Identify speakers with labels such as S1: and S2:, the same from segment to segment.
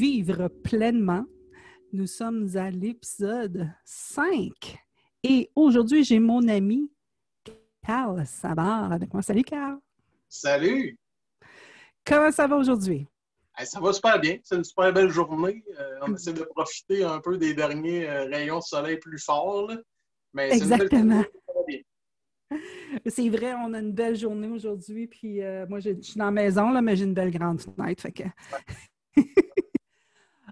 S1: vivre pleinement. Nous sommes à l'épisode 5 et aujourd'hui, j'ai mon ami Carl Sabar avec moi. Salut Carl.
S2: Salut.
S1: Comment ça va aujourd'hui?
S2: ça va super bien. C'est une super belle journée. Euh, on essaie de profiter un peu des derniers euh, rayons de soleil plus forts.
S1: Mais Exactement. C'est vrai, on a une belle journée aujourd'hui. Puis euh, moi, je, suis dans la maison, là, mais j'ai une belle grande fenêtre. Fait que...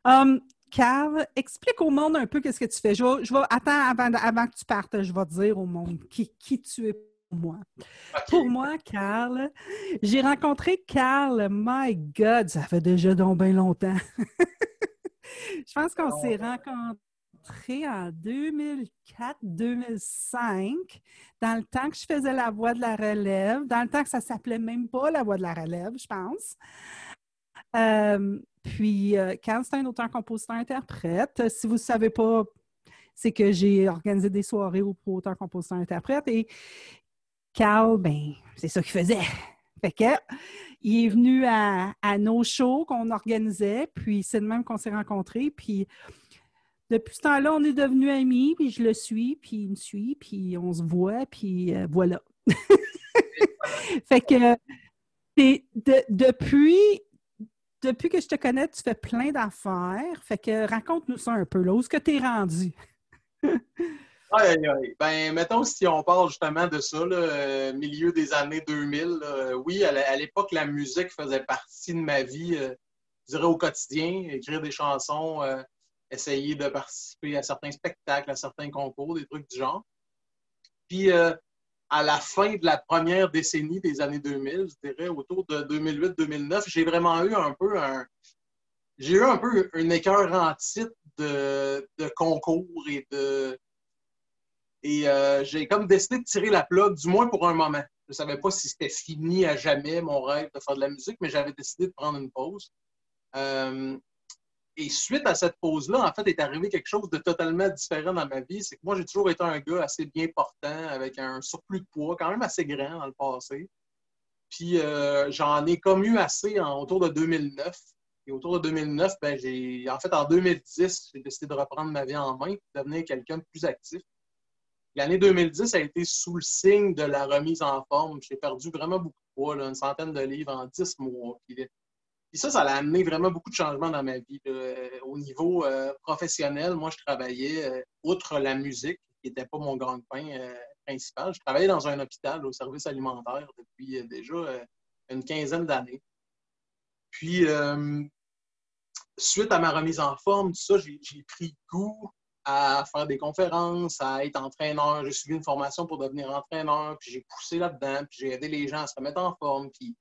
S1: um, Carl, explique au monde un peu qu'est-ce que tu fais. Je vais, attends, avant, que tu partes, je vais te dire au monde qui, qui tu es pour moi. Pour moi, Carl, j'ai rencontré Carl, my God, ça fait déjà donc bien longtemps. je pense qu'on s'est rencontrés en 2004-2005, dans le temps que je faisais la voix de la relève, dans le temps que ça s'appelait même pas la voix de la relève, je pense. Euh, puis, euh, Carl, c'est un auteur-compositeur-interprète. Si vous ne savez pas, c'est que j'ai organisé des soirées pour auteur-compositeur-interprète. Et Carl, ben, c'est ça qu'il faisait. Fait que, il est venu à, à nos shows qu'on organisait, puis c'est de même qu'on s'est rencontrés. Puis, depuis ce temps-là, on est devenus amis, puis je le suis, puis il me suit, puis on se voit, puis euh, voilà. fait que depuis, depuis que je te connais, tu fais plein d'affaires. Fait que raconte-nous ça un peu. Là. Où est-ce que tu es rendu?
S2: Aïe, aïe. Ben, mettons, si on parle justement de ça, là, euh, milieu des années 2000, oui, à l'époque, la musique faisait partie de ma vie, euh, je dirais au quotidien, écrire des chansons, essayer de participer à certains spectacles, à certains concours, des trucs du genre. Puis, euh, à la fin de la première décennie des années 2000, je dirais autour de 2008-2009, j'ai vraiment eu un peu un. J'ai eu un peu un écœur en titre de, concours et de. Et euh, j'ai comme décidé de tirer la plug, du moins pour un moment. Je ne savais pas si c'était fini à jamais mon rêve de faire de la musique, mais j'avais décidé de prendre une pause. Euh, et suite à cette pause-là, en fait, est arrivé quelque chose de totalement différent dans ma vie. C'est que moi, j'ai toujours été un gars assez bien portant, avec un surplus de poids, quand même assez grand dans le passé. Puis euh, j'en ai comme eu assez en, autour de 2009. Et autour de 2009, ben, j'ai, en fait, en 2010, j'ai décidé de reprendre ma vie en main et de devenir quelqu'un de plus actif. L'année 2010 a été sous le signe de la remise en forme. J'ai perdu vraiment beaucoup de poids, une centaine de livres en 10 mois. Ça, ça a amené vraiment beaucoup de changements dans ma vie. Euh, au niveau euh, professionnel, moi, je travaillais, euh, outre la musique, qui n'était pas mon grand pain principal, je travaillais dans un hôpital au service alimentaire depuis déjà une quinzaine d'années. Puis, suite à ma remise en forme, tout ça, j'ai pris goût à faire des conférences, à être entraîneur. J'ai suivi une formation pour devenir entraîneur, puis j'ai poussé là-dedans, puis j'ai aidé les gens à se remettre en forme, puis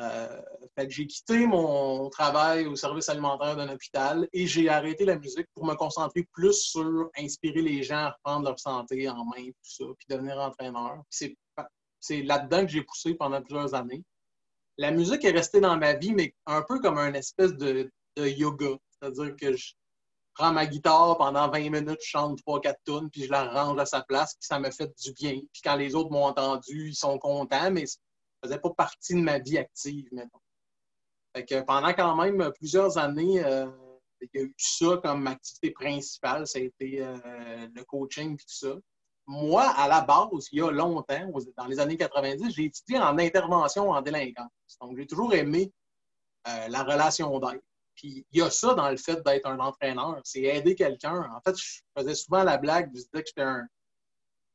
S2: euh, j'ai quitté mon travail au service alimentaire d'un hôpital et j'ai arrêté la musique pour me concentrer plus sur inspirer les gens à reprendre leur santé en main, tout ça, puis devenir entraîneur. C'est là-dedans que j'ai poussé pendant plusieurs années. La musique est restée dans ma vie, mais un peu comme un espèce de, yoga. C'est-à-dire que je prends ma guitare pendant 20 minutes, je chante 3-4 tunes, puis je la range à sa place, puis ça me fait du bien. Puis quand les autres m'ont entendu, ils sont contents, mais faisait pas partie de ma vie active, maintenant. Fait que pendant quand même plusieurs années, euh, il y a eu ça comme activité principale, ça a été euh, le coaching et tout ça. Moi, à la base, il y a longtemps, dans les années 90, j'ai étudié en intervention en délinquance. Donc, j'ai toujours aimé euh, la relation d'aide. Puis, il y a ça dans le fait d'être un entraîneur, c'est aider quelqu'un. En fait, je faisais souvent la blague, je disais que j'étais un,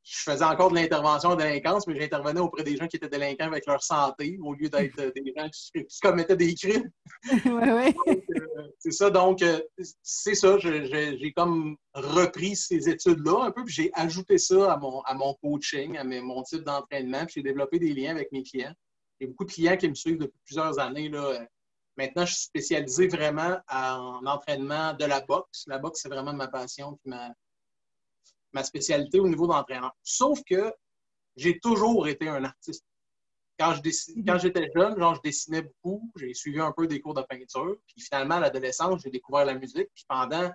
S2: je faisais encore de l'intervention en délinquance, mais j'intervenais auprès des gens qui étaient délinquants avec leur santé au lieu d'être euh, des gens qui, commettaient des crimes.
S1: Oui, oui.
S2: Euh, c'est ça, donc euh, c'est ça, j'ai comme repris ces études-là un peu, puis j'ai ajouté ça à mon, à mon coaching, à mon type d'entraînement, puis j'ai développé des liens avec mes clients. J'ai beaucoup de clients qui me suivent depuis plusieurs années. Là. Maintenant, je suis spécialisé vraiment en entraînement de la boxe. La boxe, c'est vraiment ma passion puis ma, ma spécialité au niveau d'entraîneur. Sauf que j'ai toujours été un artiste. Quand, quand j'étais jeune, genre, je dessinais beaucoup, j'ai suivi un peu des cours de peinture. Puis finalement, à l'adolescence, j'ai découvert la musique. Puis pendant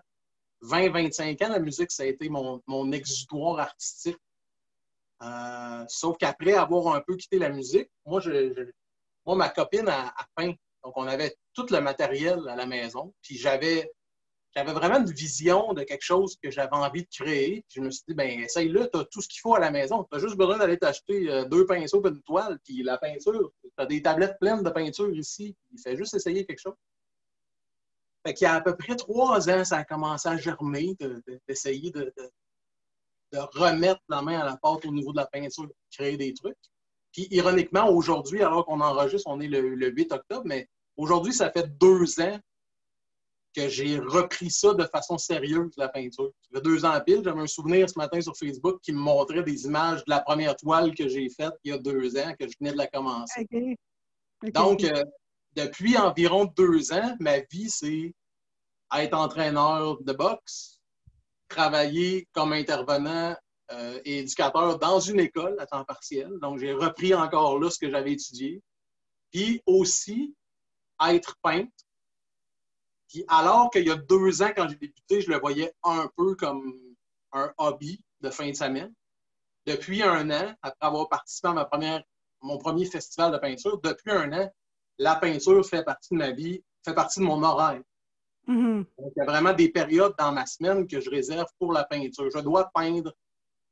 S2: 20-25 ans, la musique, ça a été mon, mon exutoire artistique. Euh, sauf qu'après avoir un peu quitté la musique, moi, je, moi ma copine a, peint Donc, on avait tout le matériel à la maison. Puis j'avais j'avais vraiment une vision de quelque chose que j'avais envie de créer. je me suis dit, ben essaye-le, tu as tout ce qu'il faut à la maison. Tu as juste besoin d'aller t'acheter euh, deux pinceaux et une toile, puis la peinture. Tu as des tablettes pleines de peinture ici. Il fait juste essayer quelque chose. Fait qu'il y a à peu près trois ans, ça a commencé à germer, d'essayer de, remettre la main à la porte au niveau de la peinture, créer des trucs. Puis ironiquement, aujourd'hui, alors qu'on enregistre, on est le 8 octobre, mais aujourd'hui, ça fait deux ans que j'ai repris ça de façon sérieuse, la peinture. Ça fait deux ans à pile, j'avais un souvenir ce matin sur Facebook qui me montrait des images de la première toile que j'ai faite il y a deux ans, que je venais de la commencer. Donc, euh, depuis environ deux ans, ma vie, c'est être entraîneur de boxe, travailler comme intervenant euh, et éducateur dans une école à temps partiel. Donc, j'ai repris encore là ce que j'avais étudié. Puis aussi, être peintre puis alors qu'il y a deux ans, quand j'ai débuté, je le voyais un peu comme un hobby de fin de semaine. Depuis un an, après avoir participé à ma première, mon premier festival de peinture, depuis un an, la peinture fait partie de ma vie, fait partie de mon horaire. Mm-hmm. Donc, il y a vraiment des périodes dans ma semaine que je réserve pour la peinture. Je dois peindre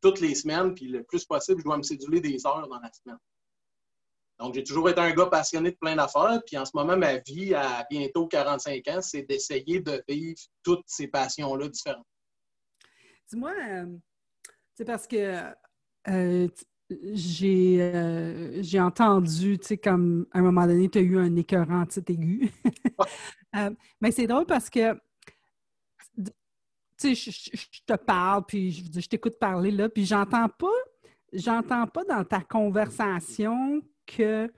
S2: toutes les semaines, puis le plus possible, je dois me céduler des heures dans la semaine. Donc, j'ai toujours été un gars passionné de plein d'affaires. Puis en ce moment, ma vie, à bientôt 45 ans, c'est d'essayer de vivre toutes ces passions-là différentes.
S1: Dis-moi, c'est euh, parce que euh, j'ai, euh, j'ai entendu, tu sais, comme à un moment donné, tu as eu un écœurant aigu. mais c'est drôle parce que, tu sais, je, te parle, puis je, je t'écoute parler là, puis j'entends pas, j'entends pas dans ta conversation que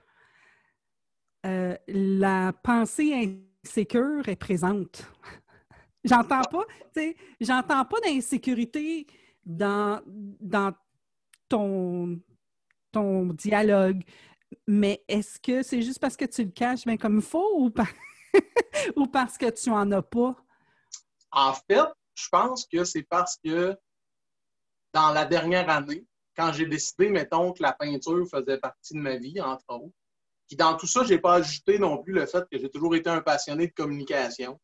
S1: euh, la pensée insécure est présente. j'entends pas, j'entends pas d'insécurité dans, dans ton, ton dialogue, mais est-ce que c'est juste parce que tu le caches? Bien comme il faut ou, ou parce que tu en as pas?
S2: En fait, je pense que c'est parce que dans la dernière année, quand j'ai décidé, mettons, que la peinture faisait partie de ma vie, entre autres. Puis dans tout ça, je n'ai pas ajouté non plus le fait que j'ai toujours été un passionné de communication,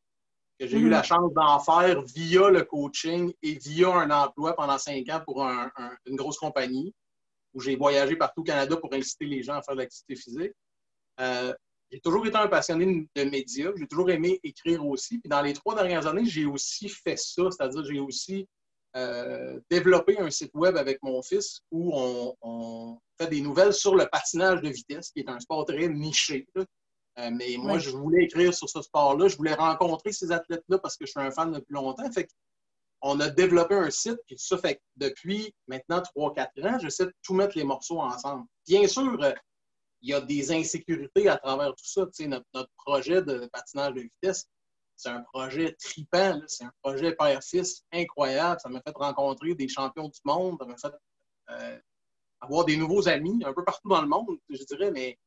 S2: que j'ai eu la mhm. chance d'en faire via le coaching et via un emploi pendant cinq ans pour une grosse compagnie, où j'ai voyagé partout au Canada pour inciter les gens à faire de l'activité physique. Euh, j'ai toujours été un passionné de médias. J'ai toujours aimé écrire aussi. Puis dans les trois dernières années, j'ai aussi fait ça, c'est-à-dire j'ai aussi euh, développer un site web avec mon fils où on, fait des nouvelles sur le patinage de vitesse, qui est un sport très niché. Euh, mais moi, je voulais écrire sur ce sport-là. Je voulais rencontrer ces athlètes-là parce que je suis un fan depuis longtemps. Fait on a développé un site, puis ça fait que depuis maintenant 3-4 ans, j'essaie de tout mettre les morceaux ensemble. Bien sûr, euh, il y a des insécurités à travers tout ça. Notre, notre projet de patinage de vitesse, c'est un projet tripant, c'est un projet père-fils incroyable. Ça m'a fait rencontrer des champions du monde, ça m'a fait euh, avoir des nouveaux amis un peu partout dans le monde, je dirais, mais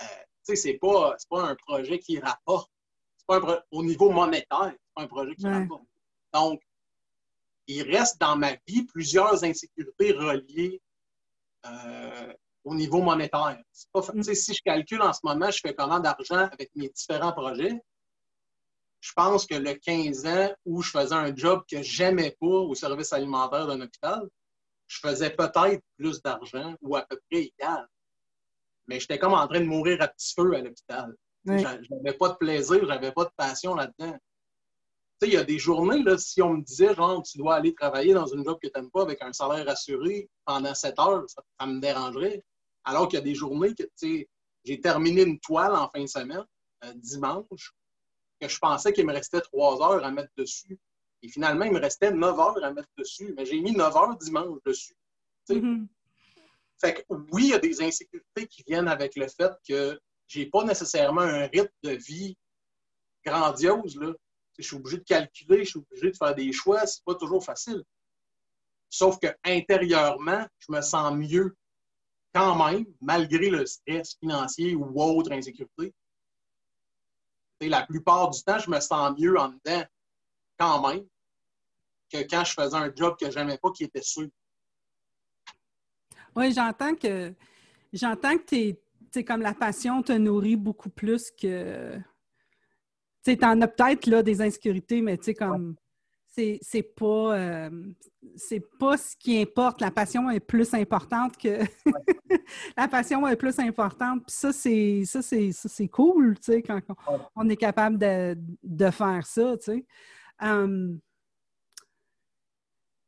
S2: euh, tu sais, c'est pas, pas un projet qui rapporte. C'est pas un au niveau monétaire, c'est pas un projet qui rapporte. Donc, il reste dans ma vie plusieurs insécurités reliées euh, au niveau monétaire. Pas, mm. Si je calcule en ce moment, je fais comment d'argent avec mes différents projets, je pense que le 15 ans où je faisais un job que j'aimais pas au service alimentaire d'un hôpital, je faisais peut-être plus d'argent ou à peu près égal. Mais j'étais comme en train de mourir à petit feu à l'hôpital. Je n'avais pas de plaisir, j'avais pas de passion là-dedans. Il y a des journées, là, si on me disait, genre, tu dois aller travailler dans une job que tu n'aimes pas avec un salaire assuré pendant 7 heures, ça, me dérangerait. Alors qu'il y a des journées que, tu sais, j'ai terminé une toile en fin de semaine, euh, dimanche, que je pensais qu'il me restait trois heures à mettre dessus. Et finalement, il me restait neuf heures à mettre dessus. Mais j'ai mis neuf heures dimanche dessus. Mm-hmm. Fait que oui, il y a des insécurités qui viennent avec le fait que j'ai pas nécessairement un rythme de vie grandiose. Là. Je suis obligé de calculer, je suis obligé de faire des choix, c'est pas toujours facile. Sauf que intérieurement, je me sens mieux quand même, malgré le stress financier ou autre insécurité la plupart du temps, je me sens mieux en dedans quand même que quand je faisais un job que je n'aimais pas qui était sûr.
S1: Oui, j'entends que j'entends que comme la passion te nourrit beaucoup plus que. Tu t'en as peut-être des insécurités, mais tu sais, comme. C'est pas, euh, c'est pas ce qui importe. La passion est plus importante que. la passion est plus importante. Puis ça, c'est ça, c'est cool, tu sais, quand on, est capable de, de faire ça, tu sais. Hum,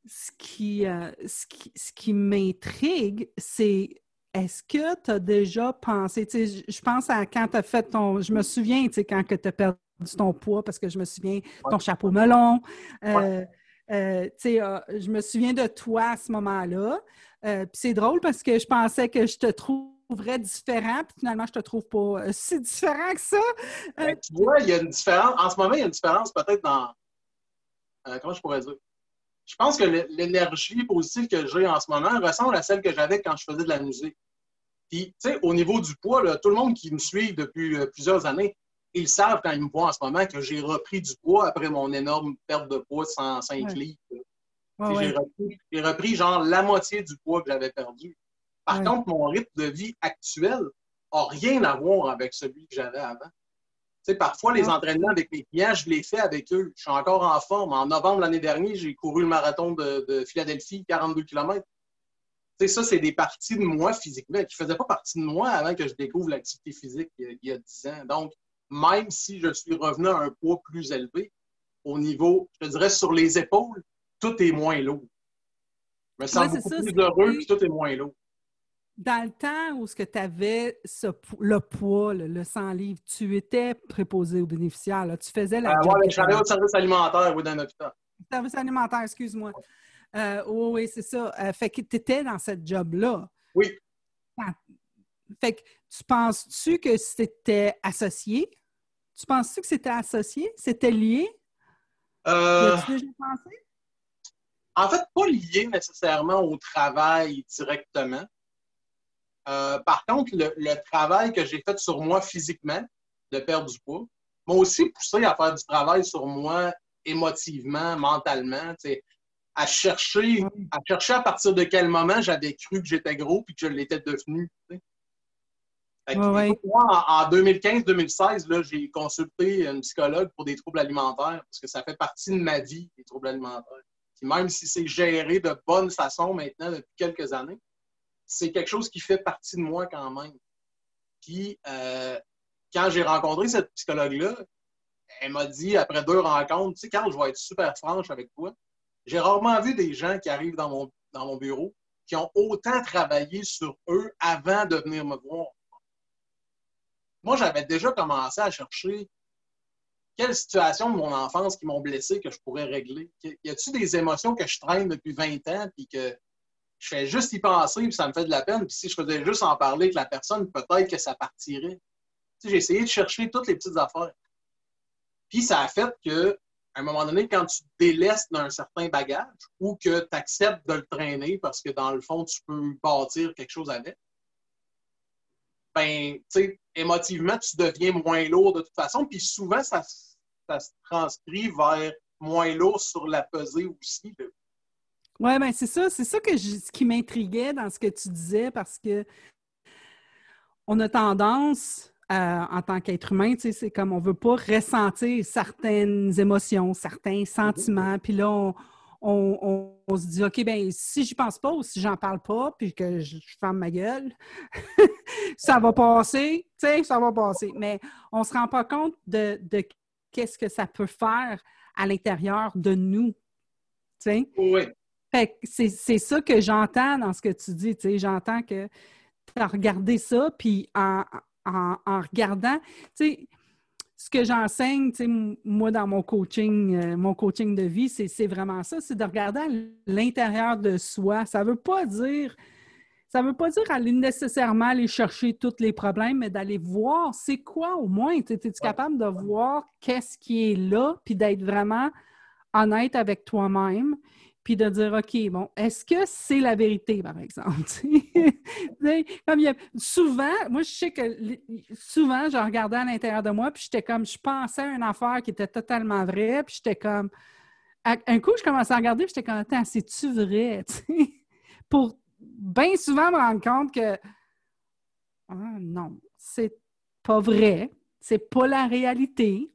S1: ce qui, euh, ce qui, ce qui m'intrigue, c'est est-ce que tu as déjà pensé, je pense à quand tu as fait ton, je me souviens, tu sais, quand tu as perdu ton poids, parce que je me souviens, ton chapeau melon, euh, euh, je me souviens de toi à ce moment-là. puis c'est drôle parce que je pensais que je te trouverais différent, puis finalement, je te trouve pas si différent que ça.
S2: Ben, tu vois, il y a une différence, en ce moment, il y a une différence peut-être dans, comment je pourrais dire? je pense que l'énergie positive que j'ai en ce moment ressemble à celle que j'avais quand je faisais de la musique. Puis, tu sais, au niveau du poids, tout le monde qui me suit depuis euh, plusieurs années, ils savent quand ils me voient en ce moment que j'ai repris du poids après mon énorme perte de poids de 105 livres. J'ai repris, genre la moitié du poids que j'avais perdu. Par contre, mon rythme de vie actuel n'a rien à voir avec celui que j'avais avant sais, parfois, les entraînements avec mes clients, je les fais avec eux. Je suis encore en forme. En novembre l'année dernière, j'ai couru le marathon de, Philadelphie, 42 km. sais, ça, c'est des parties de moi physiquement qui ne faisaient pas partie de moi avant que je découvre l'activité physique il y, a, 10 ans. Donc, même si je suis revenu à un poids plus élevé, au niveau, je te dirais, sur les épaules, tout est moins lourd. Je me sens beaucoup plus heureux, puis tout est moins lourd
S1: dans le temps où tu avais le poids, le, 100 livres, tu étais préposé aux bénéficiaires. Tu faisais la.
S2: Euh, oui, j'allais au service alimentaire, oui, dans hôpital.
S1: Service alimentaire, excuse-moi. Euh, oui, c'est ça. Euh, fait que tu étais dans cette job-là.
S2: Oui.
S1: fait que tu penses-tu que c'était associé? Tu penses-tu que c'était associé? C'était lié?
S2: Euh... As-tu déjà pensé? En fait, pas lié nécessairement au travail directement. Euh, par contre, le, travail que j'ai fait sur moi physiquement, de perdre du poids, m'a aussi poussé à faire du travail sur moi émotivement, mentalement, à chercher, à chercher à partir de quel moment j'avais cru que j'étais gros puis que je l'étais devenu. Moi, en, 2015-2016, j'ai consulté une psychologue pour des troubles alimentaires parce que ça fait partie de ma vie, les troubles alimentaires. même si c'est géré de bonne façon maintenant depuis quelques années, c'est quelque chose qui fait partie de moi quand même. Puis, euh, quand j'ai rencontré cette psychologue-là, elle m'a dit, après deux rencontres, tu sais, Carl, je vais être super franche avec toi. J'ai rarement vu des gens qui arrivent dans mon, dans mon bureau qui ont autant travaillé sur eux avant de venir me voir. Moi, j'avais déjà commencé à chercher quelle situation de mon enfance qui m'ont blessé que je pourrais régler. Y a-t-il des émotions que je traîne depuis 20 ans puis que je fais juste y penser, puis ça me fait de la peine? Puis si je faisais juste en parler avec la personne, peut-être que ça partirait. j'ai essayé de chercher toutes les petites affaires. Puis ça a fait que, à un moment donné, quand tu te délaisses d'un certain bagage ou que tu acceptes de le traîner parce que dans le fond, tu peux bâtir quelque chose avec, ben, tu sais, émotivement, tu deviens moins lourd de toute façon. Puis souvent, ça, ça se transcrit vers moins lourd sur la pesée aussi.
S1: Oui, bien, c'est ça. C'est ça que ce qui m'intriguait dans ce que tu disais parce que on a tendance, en tant qu'être humain, c'est comme on ne veut pas ressentir certaines émotions, certains mm-hmm. sentiments. Puis là, on, se dit, OK, bien, si je pense pas ou si j'en parle pas, puis que je, ferme ma gueule, ça va passer, tu sais, ça va passer. Mais on ne se rend pas compte de, de qu'est-ce que ça peut faire à l'intérieur de nous. Tu sais?
S2: Oui
S1: c'est ça que j'entends dans ce que tu dis. J'entends que tu as regardé ça, puis en, regardant, ce que j'enseigne, moi, dans mon coaching, euh, mon coaching de vie, c'est vraiment ça, c'est de regarder à l'intérieur de soi. Ça ne veut pas dire, ça veut pas dire aller nécessairement aller chercher tous les problèmes, mais d'aller voir c'est quoi au moins. Es-tu capable de voir qu'est-ce qui est là, puis d'être vraiment honnête avec toi-même, puis de dire, OK, bon, est-ce que c'est la vérité, par exemple? comme souvent, moi, je sais que souvent, je regardais à l'intérieur de moi, puis j'étais comme, je pensais à une affaire qui était totalement vraie, puis j'étais comme, un coup, je commençais à regarder, puis j'étais comme, attends, c'est-tu vrai? Pour bien souvent me rendre compte que ah, non, c'est pas vrai, c'est pas la réalité.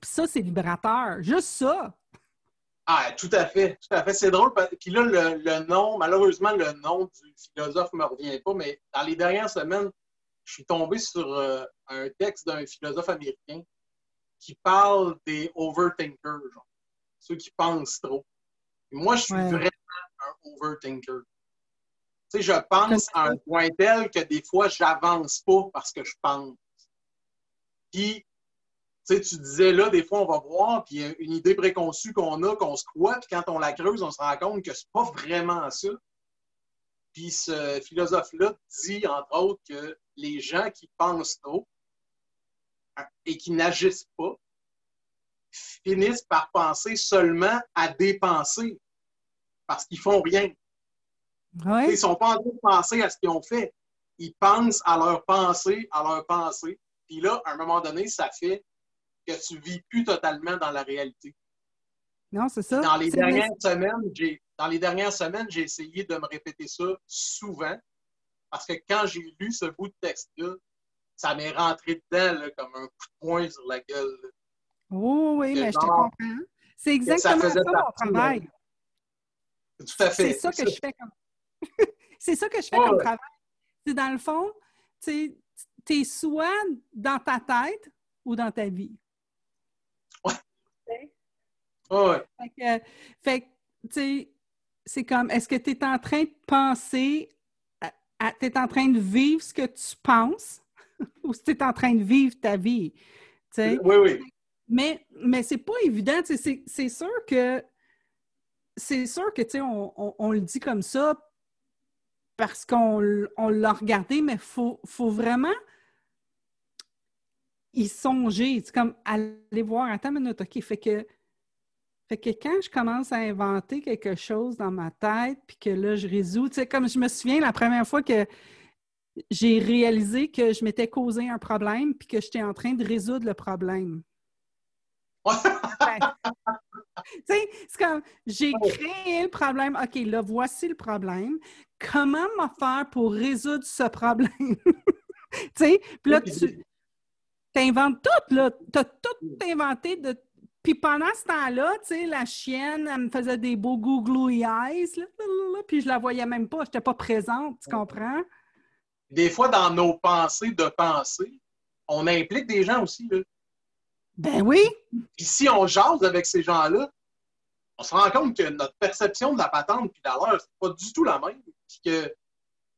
S1: Puis ça, c'est libérateur. Juste ça.
S2: Ah, tout à fait, tout à fait. C'est drôle. Puis là, le, nom, malheureusement, le nom du philosophe ne me revient pas, mais dans les dernières semaines, je suis tombé sur euh, un texte d'un philosophe américain qui parle des overthinkers, ceux qui pensent trop. moi, je suis vraiment un overthinker. Tu sais, je pense à un point tel que des fois, j'avance pas parce que je pense. Puis, sais, tu disais là, des fois, on va voir, puis une idée préconçue qu'on a, qu'on se croit, puis quand on la creuse, on se rend compte que c'est pas vraiment ça. Puis ce philosophe-là dit, entre autres, que les gens qui pensent trop hein, et qui n'agissent pas finissent par penser seulement à dépenser parce qu'ils font rien. Ils ne sont pas en train de penser à ce qu'ils ont fait. Ils pensent à leur pensée, à leur pensée. Puis là, à un moment donné, ça fait que tu ne vis plus totalement dans la réalité.
S1: Non, c'est ça.
S2: Dans les, dernières semaines, j'ai, dans les dernières semaines, j'ai essayé de me répéter ça souvent parce que quand j'ai lu ce bout de texte-là, ça m'est rentré dedans comme un coup de poing sur la gueule.
S1: Oui, oui, mais je te comprends. C'est exactement ça, mon travail.
S2: Tout à fait.
S1: C'est ça que je fais comme. c'est ça que je fais comme travail. C'est dans le fond, tu es soit dans ta tête ou dans ta vie. Fait que, tu sais, c'est comme, est-ce que tu es en train de penser, tu es en train de vivre ce que tu penses ou tu es en train de vivre ta vie?
S2: Oui, oui.
S1: Mais, mais c'est pas évident. C'est sûr que c'est sûr que, tu sais, on, on, le dit comme ça parce qu'on l'a regardé, mais il faut, faut, vraiment y songer. C'est comme aller voir, attends une minute, OK, fait que, fait que quand je commence à inventer quelque chose dans ma tête, puis que là, je résous, tu sais, comme je me souviens la première fois que j'ai réalisé que je m'étais causé un problème, puis que j'étais en train de résoudre le problème. c'est comme, j'ai créé le problème. OK, là, voici le problème. Comment me faire pour résoudre ce problème? tu sais, puis là, tu inventes tout, là. Tu as tout inventé de. Puis pendant ce temps-là, tu sais, la chienne, elle me faisait des beaux googly eyes, là, puis je la voyais même pas, je n'étais pas présente, tu comprends?
S2: Des fois, dans nos pensées de pensée, on implique des gens aussi, là.
S1: Ben oui.
S2: Puis si on jase avec ces gens-là, on se rend compte que notre perception de la patente puis de leur, c'est pas du tout la même. Puis que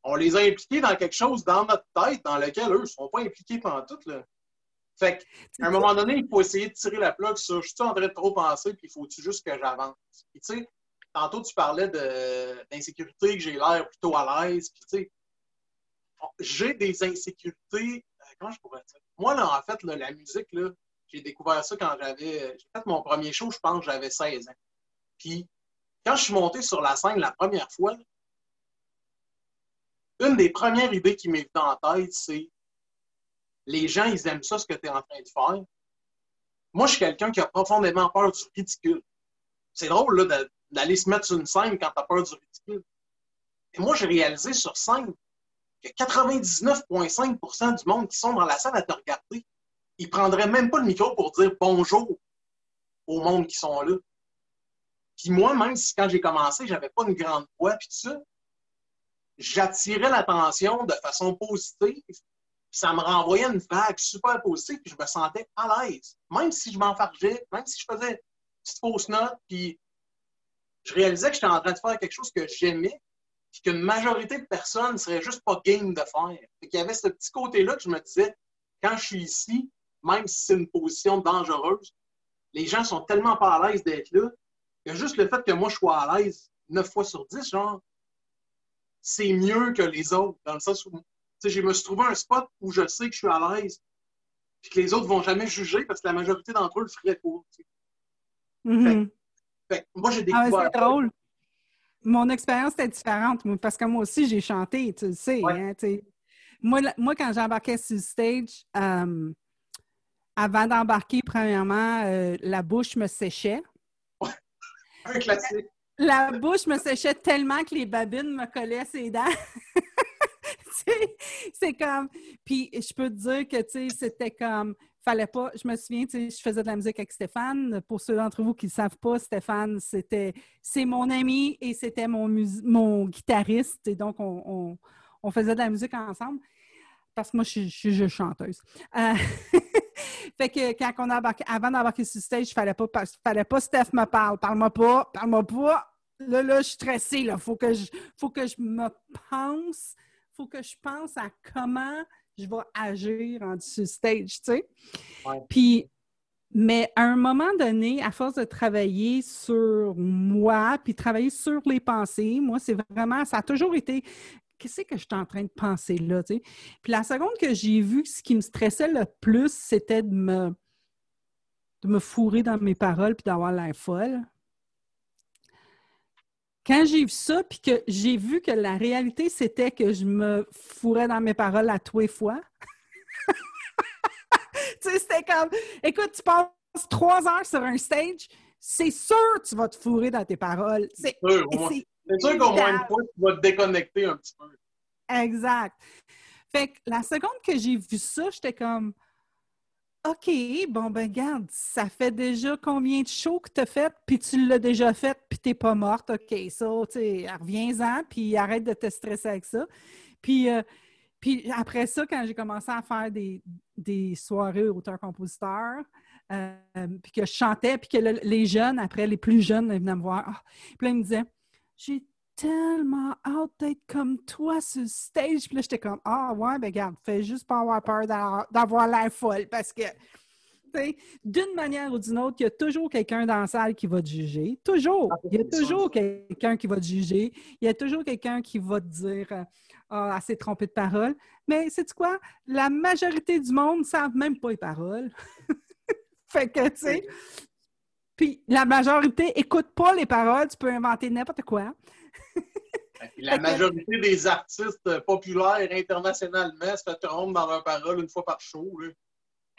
S2: on les a impliqués dans quelque chose dans notre tête dans lequel eux ne sont pas impliqués pendant tout. Là. Fait qu'à un moment donné, il faut essayer de tirer la plug sur je suis en train de trop penser, puis il faut juste que j'avance? Puis tu sais, tantôt tu parlais d'insécurité, que j'ai l'air plutôt à l'aise. Puis tu sais, j'ai des insécurités. Euh, comment je pourrais dire? Moi, là, en fait, la musique, là, j'ai découvert ça quand j'avais. J'ai fait mon premier show, je pense, j'avais 16 ans. Puis, quand je suis monté sur la scène la première fois, une des premières idées qui m'est venue en tête, c'est les gens, ils aiment ça, ce que tu es en train de faire. Moi, je suis quelqu'un qui a profondément peur du ridicule. C'est drôle d'aller se mettre sur une scène quand tu as peur du ridicule. Et moi, j'ai réalisé sur scène que 99,5% du monde qui sont dans la salle à te regarder, ils ne prendraient même pas le micro pour dire bonjour au monde qui sont là. Puis moi, même si quand j'ai commencé, j'avais pas une grande voix, puis tout ça, j'attirais l'attention de façon positive. Ça me renvoyait une vague super positive, puis je me sentais à l'aise. Même si je m'enfargeais, même si je faisais une petite fausse note, puis je réalisais que j'étais en train de faire quelque chose que j'aimais, puis qu'une majorité de personnes ne seraient juste pas game de faire. Il y avait ce petit côté-là que je me disais, quand je suis ici, même si c'est une position dangereuse, les gens sont tellement pas à l'aise d'être là a juste le fait que moi, je sois à l'aise 9 fois sur 10, genre, c'est mieux que les autres, dans le sens où, sais, je me suis trouvé un spot où je sais que je suis à l'aise, puis que les autres vont jamais juger parce que la majorité d'entre eux le feraient pas.
S1: Mm-hmm.
S2: moi, j'ai ah découvert.
S1: c'est drôle. Mon expérience était différente, parce que moi aussi, j'ai chanté, tu le sais. Hein, moi, moi, quand j'embarquais sur le stage, euh, avant d'embarquer, premièrement, euh, la bouche me séchait.
S2: Un classique.
S1: La bouche me séchait tellement que les babines me collaient ses dents. c'est comme. Puis je peux te dire que, tu c'était comme. Fallait pas. Je me souviens, je faisais de la musique avec Stéphane. Pour ceux d'entre vous qui ne savent pas, Stéphane, c'était. C'est mon ami et c'était mon, mon guitariste. Et donc, on, faisait de la musique ensemble. Parce que moi, je, suis juste chanteuse. Euh, fait que quand on a avant d'embarquer sur le stage, il fallait pas, fallait pas Steph me parle. Parle-moi pas, parle-moi pas. Là, là, je suis stressée. Il faut, que faut que je me pense faut que je pense à comment je vais agir en sur stage, tu sais. Puis, mais à un moment donné, à force de travailler sur moi, puis travailler sur les pensées, moi, c'est vraiment, ça a toujours été, qu'est-ce que je suis en train de penser là, tu sais? Puis la seconde que j'ai vu, ce qui me stressait le plus, c'était de me, de me fourrer dans mes paroles puis d'avoir l'air folle quand j'ai vu ça, puis que j'ai vu que la réalité, c'était que je me fourrais dans mes paroles à tous les fois. tu sais, c'était comme, écoute, tu passes trois heures sur un stage, c'est sûr que tu vas te fourrer dans tes paroles.
S2: C'est sûr, sûr qu'au moins une fois, tu vas te déconnecter un petit peu.
S1: Exact. Fait que la seconde que j'ai vu ça, j'étais comme, OK, bon, ben, garde, ça fait déjà combien de shows que tu as fait, puis tu l'as déjà fait, puis tu n'es pas morte? OK, ça, tu sais, reviens-en, puis arrête de te stresser avec ça. Puis, euh, après ça, quand j'ai commencé à faire des, soirées auteurs-compositeurs, euh, puis que je chantais, puis que les jeunes, après, les plus jeunes, venaient me voir. Ah, puis là, ils me disaient J'ai tellement hâte d'être comme toi sur le stage. Puis là, j'étais comme, ah ouais, ben regarde, fais juste pas avoir peur d'avoir l'air folle parce que, d'une manière ou d'une autre, il y a toujours quelqu'un dans la salle qui va te juger. Toujours. Ah, il y a toujours quelqu'un qui va te juger. Il y a toujours quelqu'un qui va te dire, euh, ah, assez trompé de parole. Mais c'est quoi? La majorité du monde ne savent même pas les paroles. fait que, tu sais, puis la majorité écoute pas les paroles, tu peux inventer n'importe quoi.
S2: La majorité des artistes populaires internationalement se fait tromper dans leur parole une fois par show.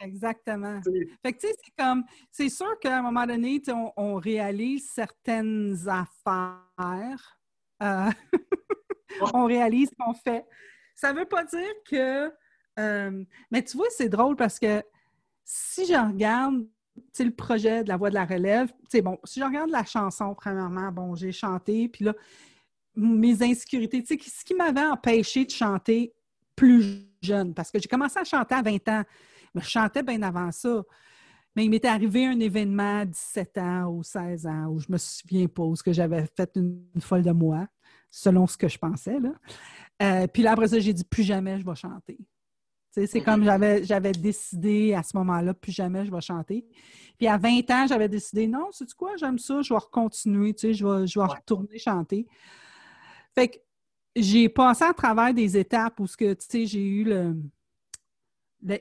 S1: Exactement. Fait que, tu sais, c'est comme, c'est sûr qu'à un moment donné, on, réalise certaines affaires. Euh, on réalise ce qu'on fait. Ça ne veut pas dire que. Euh, mais tu vois, c'est drôle parce que si je regarde le projet de la voix de la relève, bon, si je regarde la chanson, premièrement, bon, j'ai chanté, puis là, mes insécurités, sais, ce qui m'avait empêché de chanter plus jeune, parce que j'ai commencé à chanter à 20 ans, mais je chantais bien avant ça. Mais il m'était arrivé un événement à 17 ans ou 16 ans où je me souviens pas, où que j'avais fait une, folle de moi, selon ce que je pensais. Là. Euh, puis là, après ça, j'ai dit plus jamais je vais chanter. C'est comme j'avais, j'avais décidé à ce moment-là, plus jamais je vais chanter. Puis à 20 ans, j'avais décidé, non, c'est quoi, j'aime ça, je vais recontinuer, je vais, je vais retourner chanter. Fait que j'ai passé à travers des étapes où ce que, tu sais, j'ai eu le,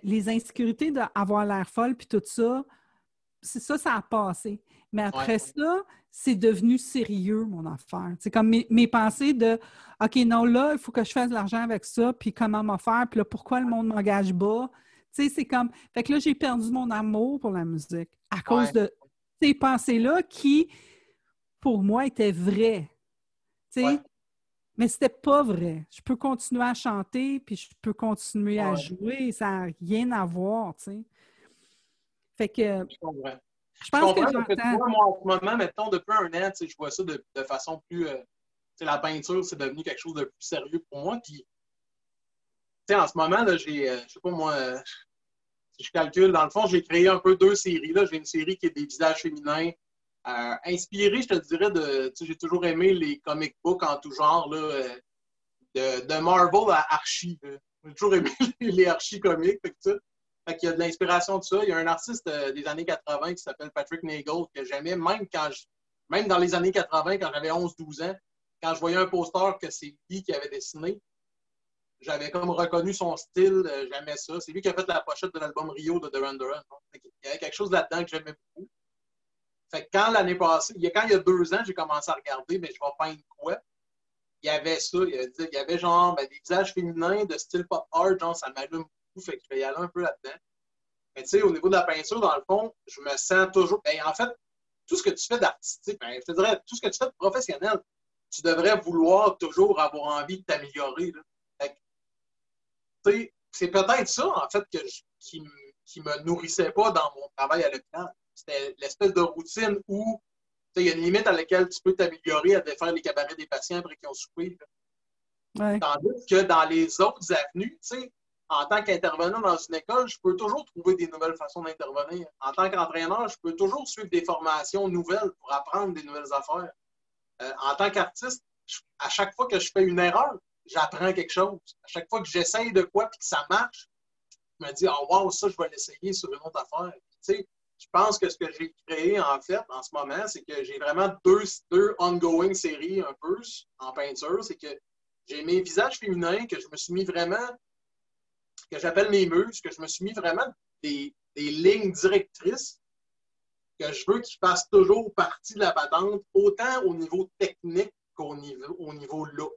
S1: les insécurités d'avoir l'air folle puis tout ça. C'est ça, ça a passé. Mais après ça, c'est devenu sérieux, mon affaire. C'est comme mes, pensées de OK, non, là, il faut que je fasse de l'argent avec ça, puis comment m'en faire, puis là, pourquoi le monde m'engage bas? Tu sais, c'est comme. Fait que là, j'ai perdu mon amour pour la musique à cause de ces pensées-là qui, pour moi, étaient vraies. Tu sais? Mais c'était pas vrai. Je peux continuer à chanter, puis je peux continuer à jouer. Ça n'a rien à voir, tu sais. Fait que... Je comprends.
S2: Je pense que, j'entends... moi, en ce moment, mettons, depuis un an, tu je vois ça de, façon plus... Euh, la peinture, c'est devenu quelque chose de plus sérieux pour moi. Puis, tu en ce moment, j'ai, euh, je sais pas moi, euh, si je calcule, dans le fond, j'ai créé un peu deux séries. Là. J'ai une série qui est des visages féminins, euh, inspiré, je te dirais, de. J'ai toujours aimé les comic books en tout genre, là, euh, de, Marvel à Archie. J'ai toujours aimé les Archie comics. Fait qu'il y a de l'inspiration de ça. Il y a un artiste euh, des années 80 qui s'appelle Patrick Nagel que j'aimais, même quand même dans les années 80, quand j'avais 11-12 ans, quand je voyais un poster que c'est lui qui avait dessiné, j'avais comme reconnu son style, j'aimais ça. C'est lui qui a fait la pochette de l'album Rio de Duran Duran. Il y avait quelque chose là-dedans que j'aimais beaucoup. Fait que quand l'année passée, il y a, quand il y a deux ans, j'ai commencé à regarder, mais je vais peindre quoi? Il y avait ça, il y avait, genre ben, des visages féminins de style pop art, genre ça m'allume beaucoup, fait que je vais y aller un peu là-dedans. Mais tu sais, au niveau de la peinture, dans le fond, je me sens toujours. Ben, en fait, tout ce que tu fais d'artistique, ben, je te dirais, tout ce que tu fais de professionnel, tu devrais vouloir toujours avoir envie de t'améliorer. c'est peut-être ça, en fait, que qui, qui me nourrissait pas dans mon travail à l'hôpital. C'était l'espèce de routine où il y a une limite à laquelle tu peux t'améliorer à défaire les cabarets des patients après qu'ils ont soupé. Tandis que dans les autres avenues, en tant qu'intervenant dans une école, je peux toujours trouver des nouvelles façons d'intervenir. En tant qu'entraîneur, je peux toujours suivre des formations nouvelles pour apprendre des nouvelles affaires. Euh, en tant qu'artiste, à chaque fois que je fais une erreur, j'apprends quelque chose. À chaque fois que j'essaye de quoi et que ça marche, je me dis, oh wow, ça, je vais l'essayer sur une autre affaire. je pense que ce que j'ai créé, en fait, en ce moment, c'est que j'ai vraiment deux, deux ongoing séries un peu en peinture. C'est que j'ai mes visages féminins que je me suis mis vraiment, que j'appelle mes muses, que je me suis mis vraiment des, des lignes directrices que je veux qu'ils fassent toujours partie de la patente, autant au niveau technique qu'au niveau, au niveau là.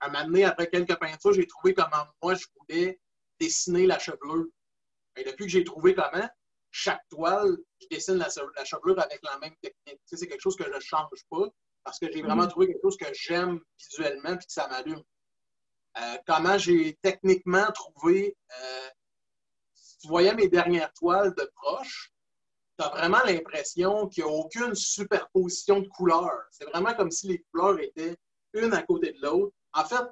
S2: à m'amener après quelques peintures, j'ai trouvé comment moi je voulais dessiner la chevelure. Et depuis que j'ai trouvé comment, chaque toile, je dessine la, chevelure avec la même technique. c'est quelque chose que je ne change pas parce que j'ai vraiment mhm. trouvé quelque chose que j'aime visuellement et que ça m'allume. Euh, comment j'ai techniquement trouvé, euh, si tu voyais mes dernières toiles de proche, tu as vraiment l'impression qu'il n'y a aucune superposition de couleurs. C'est vraiment comme si les couleurs étaient une à côté de l'autre. En fait,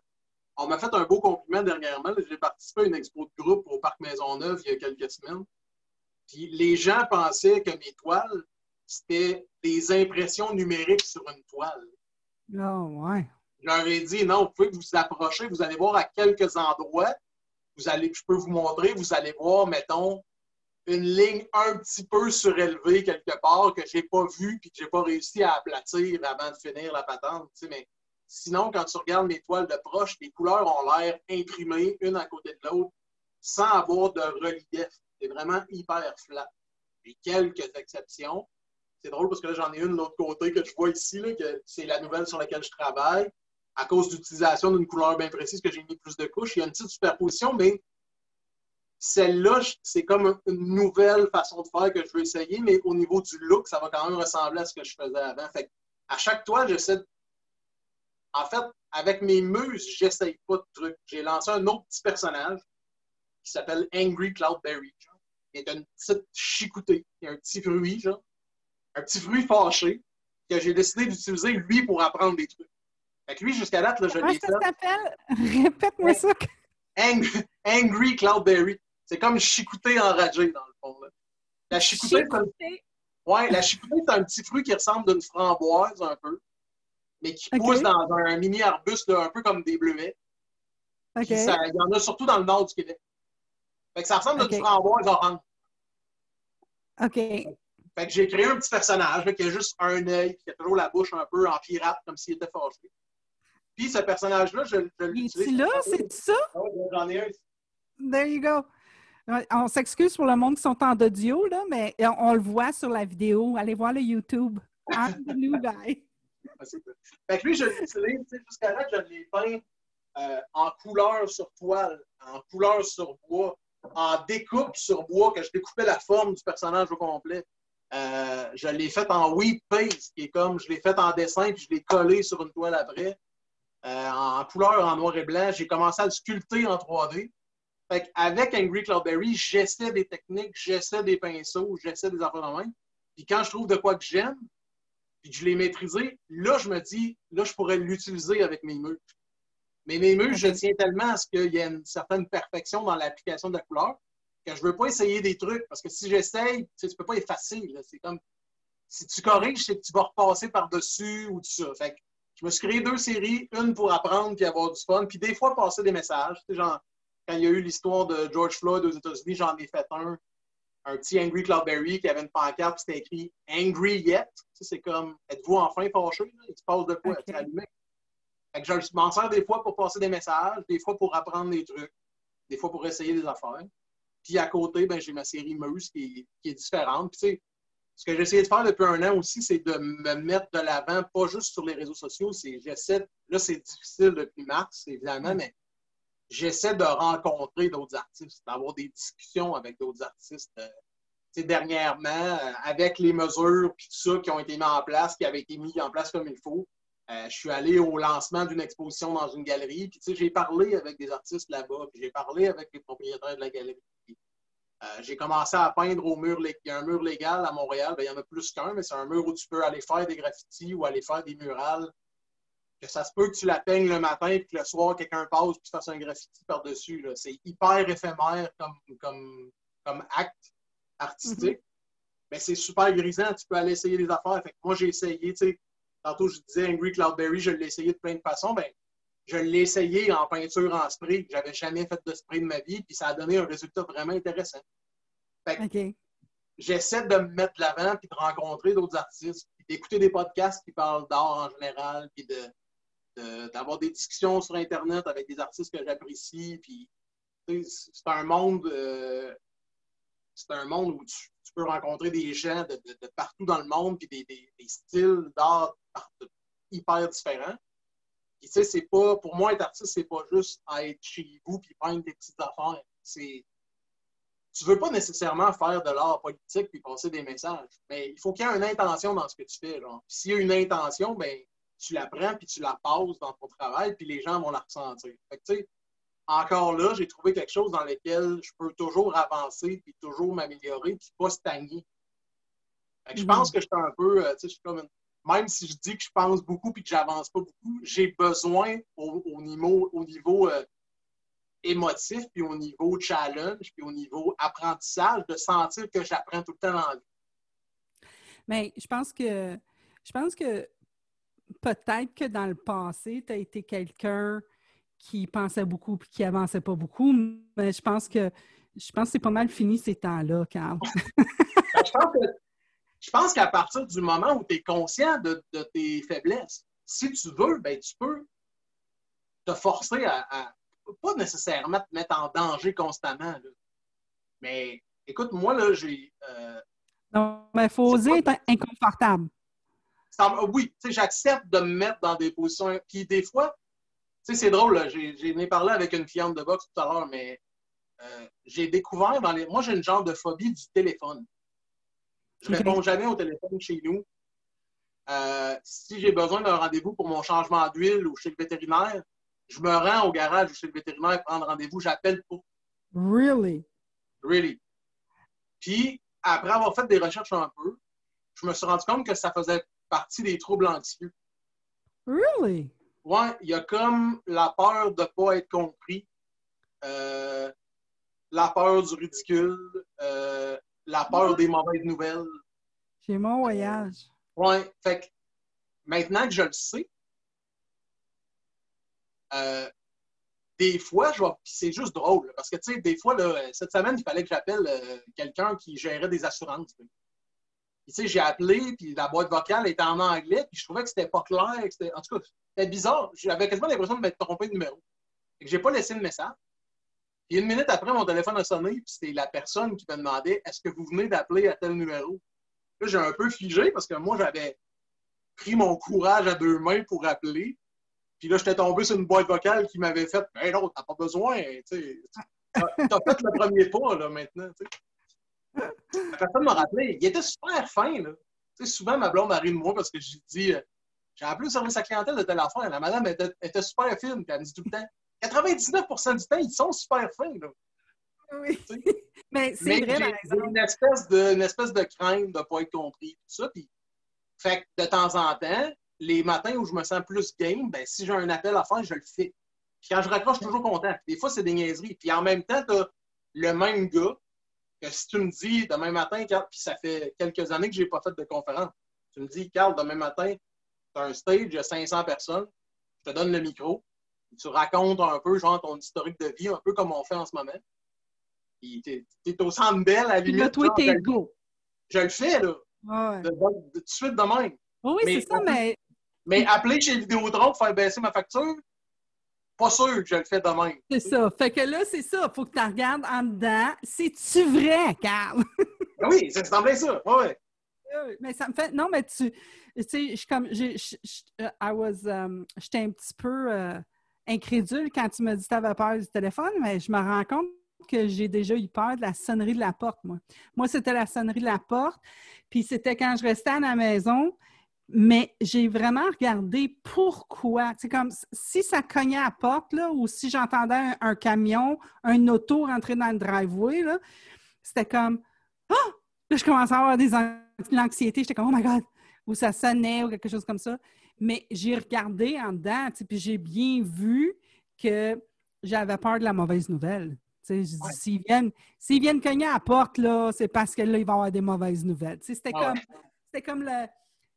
S2: on m'a fait un beau compliment dernièrement. J'ai participé à une expo de groupe au Parc Maisonneuve il y a quelques semaines. Puis les gens pensaient que mes toiles, c'était des impressions numériques sur une toile.
S1: Oh, ouais.
S2: Je leur ai dit, non, vous pouvez vous approcher, vous allez voir à quelques endroits. Vous allez, je peux vous montrer, vous allez voir, mettons, une ligne un petit peu surélevée quelque part que je n'ai pas vue et que je n'ai pas réussi à aplatir avant de finir la patente. mais sinon, quand tu regardes mes toiles de proche, les couleurs ont l'air imprimées une à côté de l'autre sans avoir de relief. C'est vraiment hyper flat. J'ai quelques exceptions. C'est drôle parce que là, j'en ai une de l'autre côté que je vois ici, là, que c'est la nouvelle sur laquelle je travaille. À cause d'utilisation d'une couleur bien précise que j'ai mis plus de couches, il y a une petite superposition, mais celle-là, c'est comme une nouvelle façon de faire que je veux essayer, mais au niveau du look, ça va quand même ressembler à ce que je faisais avant. Fait à chaque toile, j'essaie de... En fait, avec mes muses, j'essaye pas de trucs. J'ai lancé un autre petit personnage qui s'appelle Angry Cloudberry. Il est une petite chicoutée. Il y a un petit fruit, genre. Un petit fruit fâché que j'ai décidé d'utiliser, lui, pour apprendre des trucs. Fait que lui, jusqu'à date, là, je l'ai
S1: ça s'appelle? Répète-moi ça.
S2: Angry, Angry Cloudberry. C'est comme chicouté enragé, dans le fond. La chicoutée, c'est ouais, la chicoutée, c'est un petit fruit qui ressemble d'une framboise un peu, mais qui pousse dans un mini arbuste un peu comme des bleuets. il y en a surtout dans le nord du Québec. Fait que ça ressemble à une framboise orange.
S1: OK.
S2: Fait que j'ai créé un petit personnage qui a juste un œil, qui a toujours la bouche un peu en pirate, comme s'il était fâché. Puis ce personnage-là, je, je
S1: l'utilise. là, c'est ça?
S2: Ah j'en ai un.
S1: There you go. On s'excuse pour le monde qui sont en audio, là, mais on, le voit sur la vidéo. Allez voir le YouTube. I'm the new guy.
S2: fait que lui, je l'utilise, jusqu'à là, je l'ai peint euh, en couleur sur toile, en couleur sur bois, en découpe sur bois, que je découpais la forme du personnage au complet. Euh, je l'ai fait en wheat paste, qui est comme je l'ai fait en dessin, puis je l'ai collé sur une toile après. Euh, en couleur en noir et blanc, j'ai commencé à le sculpter en 3D. Fait avec Angry Cloudberry, j'essaie des techniques, j'essaie des pinceaux, j'essaie des affaires de même. Puis quand je trouve de quoi que j'aime, puis que je l'ai maîtrisé, là, je me dis, là, je pourrais l'utiliser avec mes muses. Mais mes muses, je tiens tellement à ce qu'il y ait une certaine perfection dans l'application de la couleur que je ne veux pas essayer des trucs. Parce que si j'essaye, tu ne peux pas effacer. C'est comme si tu corriges, c'est que tu vas repasser par-dessus ou tout ça. Je me suis créé deux séries, une pour apprendre puis avoir du fun, puis des fois passer des messages. genre, quand il y a eu l'histoire de George Floyd aux États-Unis, j'en ai fait un, un petit Angry Cloudberry qui avait une pancarte, c'était écrit Angry Yet. c'est comme Êtes-vous enfin fâché? Il se passe de quoi? Okay. allumé? Fait que je m'en sers des fois pour passer des messages, des fois pour apprendre des trucs, des fois pour essayer des affaires. Puis à côté, ben, j'ai ma série Meuse qui, qui est, différente. Puis, tu sais, ce que j'ai essayé de faire depuis un an aussi, c'est de me mettre de l'avant, pas juste sur les réseaux sociaux. J'essaie, là, c'est difficile depuis mars, évidemment, mais j'essaie de rencontrer d'autres artistes, d'avoir des discussions avec d'autres artistes. Euh, dernièrement, euh, avec les mesures puis tout ça qui ont été mis en place, qui avaient été mis en place comme il faut, Euh, je suis allé au lancement d'une exposition dans une galerie, puis j'ai parlé avec des artistes là-bas, puis j'ai parlé avec les propriétaires de la galerie. Euh, j'ai commencé à peindre au mur. Il y a un mur légal à Montréal, ben, il y en a plus qu'un, mais c'est un mur où tu peux aller faire des graffitis ou aller faire des murales. Que ça se peut que tu la peignes le matin et que le soir, quelqu'un passe et tu fasses un graffiti par-dessus. C'est hyper éphémère comme, comme, comme acte artistique. Mm-hmm. Mais c'est super grisant. Tu peux aller essayer des affaires. moi, j'ai essayé, tantôt je disais Angry Cloudberry, je l'ai essayé de plein de façons. Ben, je l'ai essayé en peinture en spray. J'avais jamais fait de spray de ma vie, puis ça a donné un résultat vraiment intéressant. J'essaie de me mettre de l'avant, puis de rencontrer d'autres artistes, puis d'écouter des podcasts qui parlent d'art en général, puis d'avoir des discussions sur Internet avec des artistes que j'apprécie. Puis c'est un monde. Euh, c'est un monde où tu, peux rencontrer des gens de, partout dans le monde, puis des, styles d'art hyper différents. Puis, tu sais, c'est pas, pour moi, être artiste, c'est pas juste être chez vous puis peindre des petites affaires. C'est, tu veux pas nécessairement faire de l'art politique puis passer des messages, mais il faut qu'il y ait une intention dans ce que tu fais. S'il y a une intention, ben, tu la prends puis tu la passes dans ton travail puis les gens vont la ressentir. Fait que, tu sais, encore là, j'ai trouvé quelque chose dans lequel je peux toujours avancer puis toujours m'améliorer puis pas stagner. je pense que je suis un peu, euh, tu sais, je suis comme même si je dis que je pense beaucoup puis que j'avance pas beaucoup, j'ai besoin au, niveau, au niveau euh, émotif puis au niveau challenge puis au niveau apprentissage de sentir que j'apprends tout le temps la vie.
S1: Mais je pense que je pense que peut-être que dans le passé, tu as été quelqu'un qui pensait beaucoup puis qui avançait pas beaucoup. Mais je pense que je pense c'est pas mal fini ces temps-là, Carl.
S2: je pense qu'à partir du moment où tu es conscient de, tes faiblesses, si tu veux, ben, tu peux te forcer à, pas nécessairement te mettre en danger constamment. Mais écoute, moi, là, j'ai. Euh,
S1: non, mais il faut oser être inconfortable.
S2: oui, j'accepte de me mettre dans des positions. Puis des fois, sais, c'est drôle, j'ai parlé avec une cliente de boxe tout à l'heure, mais euh, j'ai découvert dans les. Moi, j'ai une genre de phobie du téléphone. Je ne réponds jamais au téléphone chez nous. Euh, si j'ai besoin d'un rendez-vous pour mon changement d'huile ou chez le vétérinaire, je me rends au garage ou chez le vétérinaire prendre rendez-vous, j'appelle pour.
S1: Really?
S2: Really. Puis, après avoir fait des recherches un peu, je me suis rendu compte que ça faisait partie des troubles anxieux.
S1: Really?
S2: Ouais, il y a comme la peur de ne pas être compris, euh, la peur du ridicule, euh, la peur des mauvaises nouvelles.
S1: C'est mon voyage.
S2: Ouais, fait que maintenant que je le sais, euh, des fois, je c'est juste drôle, parce que, tu sais, des fois, là, cette semaine, il fallait que j'appelle quelqu'un qui gérait des assurances. tu sais, j'ai appelé, puis la boîte vocale était en anglais, puis je trouvais que c'était pas clair. Que en tout cas, c'était bizarre. J'avais quasiment l'impression de m'être trompé de numéro. Je j'ai pas laissé le message. Une minute après, mon téléphone a sonné, puis c'était la personne qui me demandait Est-ce que vous venez d'appeler à tel numéro? Là, j'ai un peu figé parce que moi, j'avais pris mon courage à deux mains pour appeler. Puis là, j'étais tombé sur une boîte vocale qui m'avait fait Ben non, t'as pas besoin. Tu as fait le premier pas là, maintenant. La personne m'a rappelé. Il était super fin. Là. souvent, ma blonde arrive de moi parce que j'ai dit j'ai appelé au service à clientèle de telle affaire. La madame était, super fine, puis elle me dit tout le temps 99% du temps, ils sont super fins. Là.
S1: Oui. Mais c'est vrai,
S2: j'ai une espèce, de, une espèce de crainte de ne pas être compris. Tout ça, puis, fait que de temps en temps, les matins où je me sens plus game, ben, si j'ai un appel à faire, je le fais. Puis quand je raccroche, je suis toujours content. Des fois, c'est des niaiseries. Puis en même temps, tu as le même gars que si tu me dis demain matin, puis ça fait quelques années que je n'ai pas fait de conférence, tu me dis, Carl, demain matin, tu as un stage, il y a 500 personnes, je te donne le micro, tu racontes un peu, genre, ton historique de vie, un peu comme on fait en ce moment. Tu es, au centre belle, à la limite.
S1: toi, t'es go.
S2: Je le fais, là. De, tout de, suite de même.
S1: Oui, c'est ça, mais.
S2: Mais appeler chez Vidéotron pour faire baisser ma facture, pas sûr que je le fais de même.
S1: C'est ça. Fait que là, c'est ça. Faut que tu regardes en dedans. C'est-tu vrai, Carl?
S2: Ben oui, ça semblait ça. Oui, oui
S1: mais ça me fait. Non, mais tu. Tu sais, je comme. Euh, I was. Um, j'étais un petit peu euh, incrédule quand tu m'as dit que tu avais peur du téléphone, mais je me rends compte que j'ai déjà eu peur de la sonnerie de la porte, moi. Moi, c'était la sonnerie de la porte. Puis c'était quand je restais à la maison, Mais j'ai vraiment regardé pourquoi. C'est comme si ça cognait à la porte, là, ou si j'entendais un, camion, un auto rentrer dans le driveway, là, c'était comme Ah! Là, je commençais à avoir des anxiétés. J'étais comme Oh my God! Ou ça sonnait ou quelque chose comme ça. Mais j'ai regardé en dedans, puis j'ai bien vu que j'avais peur de la mauvaise nouvelle. S'ils viennent, viennent cogner à la porte, là, c'est parce que là, il va y avoir des mauvaises nouvelles. C'était comme, comme le,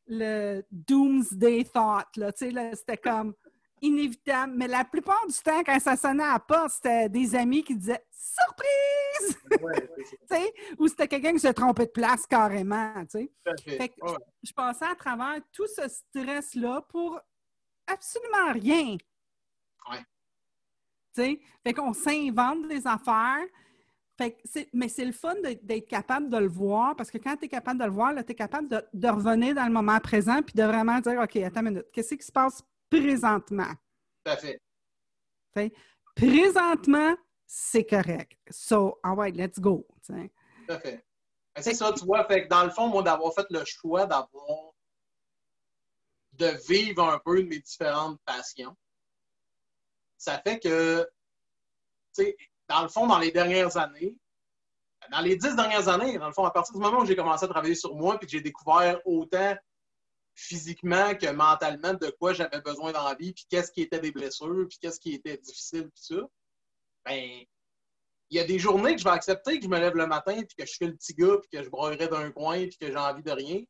S1: le doomsday thought. C'était comme inévitable. Mais la plupart du temps, quand ça sonnait à la porte, c'était des amis qui disaient Surprise! Ou c'était quelqu'un qui se trompait de place carrément. je passais à travers tout ce stress-là pour absolument rien. Fait qu'on s'invente des affaires. Fait mais c'est le fun d'être capable de le voir parce que quand tu es capable de le voir, tu es capable de, revenir dans le moment présent puis de vraiment dire OK, attends une minute, qu'est-ce qui se passe présentement?
S2: Tout à fait.
S1: présentement, c'est correct. So, all right, let's go. Tout
S2: à fait. C'est ça, tu vois. Fait que dans le fond, moi, d'avoir fait le choix d'avoir de vivre un peu de mes différentes passions, ça fait que, tu sais, dans le fond, dans les dernières années, dans les dix dernières années, dans le fond, à partir du moment où j'ai commencé à travailler sur moi, puis que j'ai découvert autant physiquement que mentalement de quoi j'avais besoin dans la vie, puis qu'est-ce qui était des blessures, puis qu'est-ce qui était difficile, puis ça, ben, il y a des journées que je vais accepter que je me lève le matin, puis que je suis le petit gars, puis que je broyerai d'un coin, puis que j'ai envie de rien.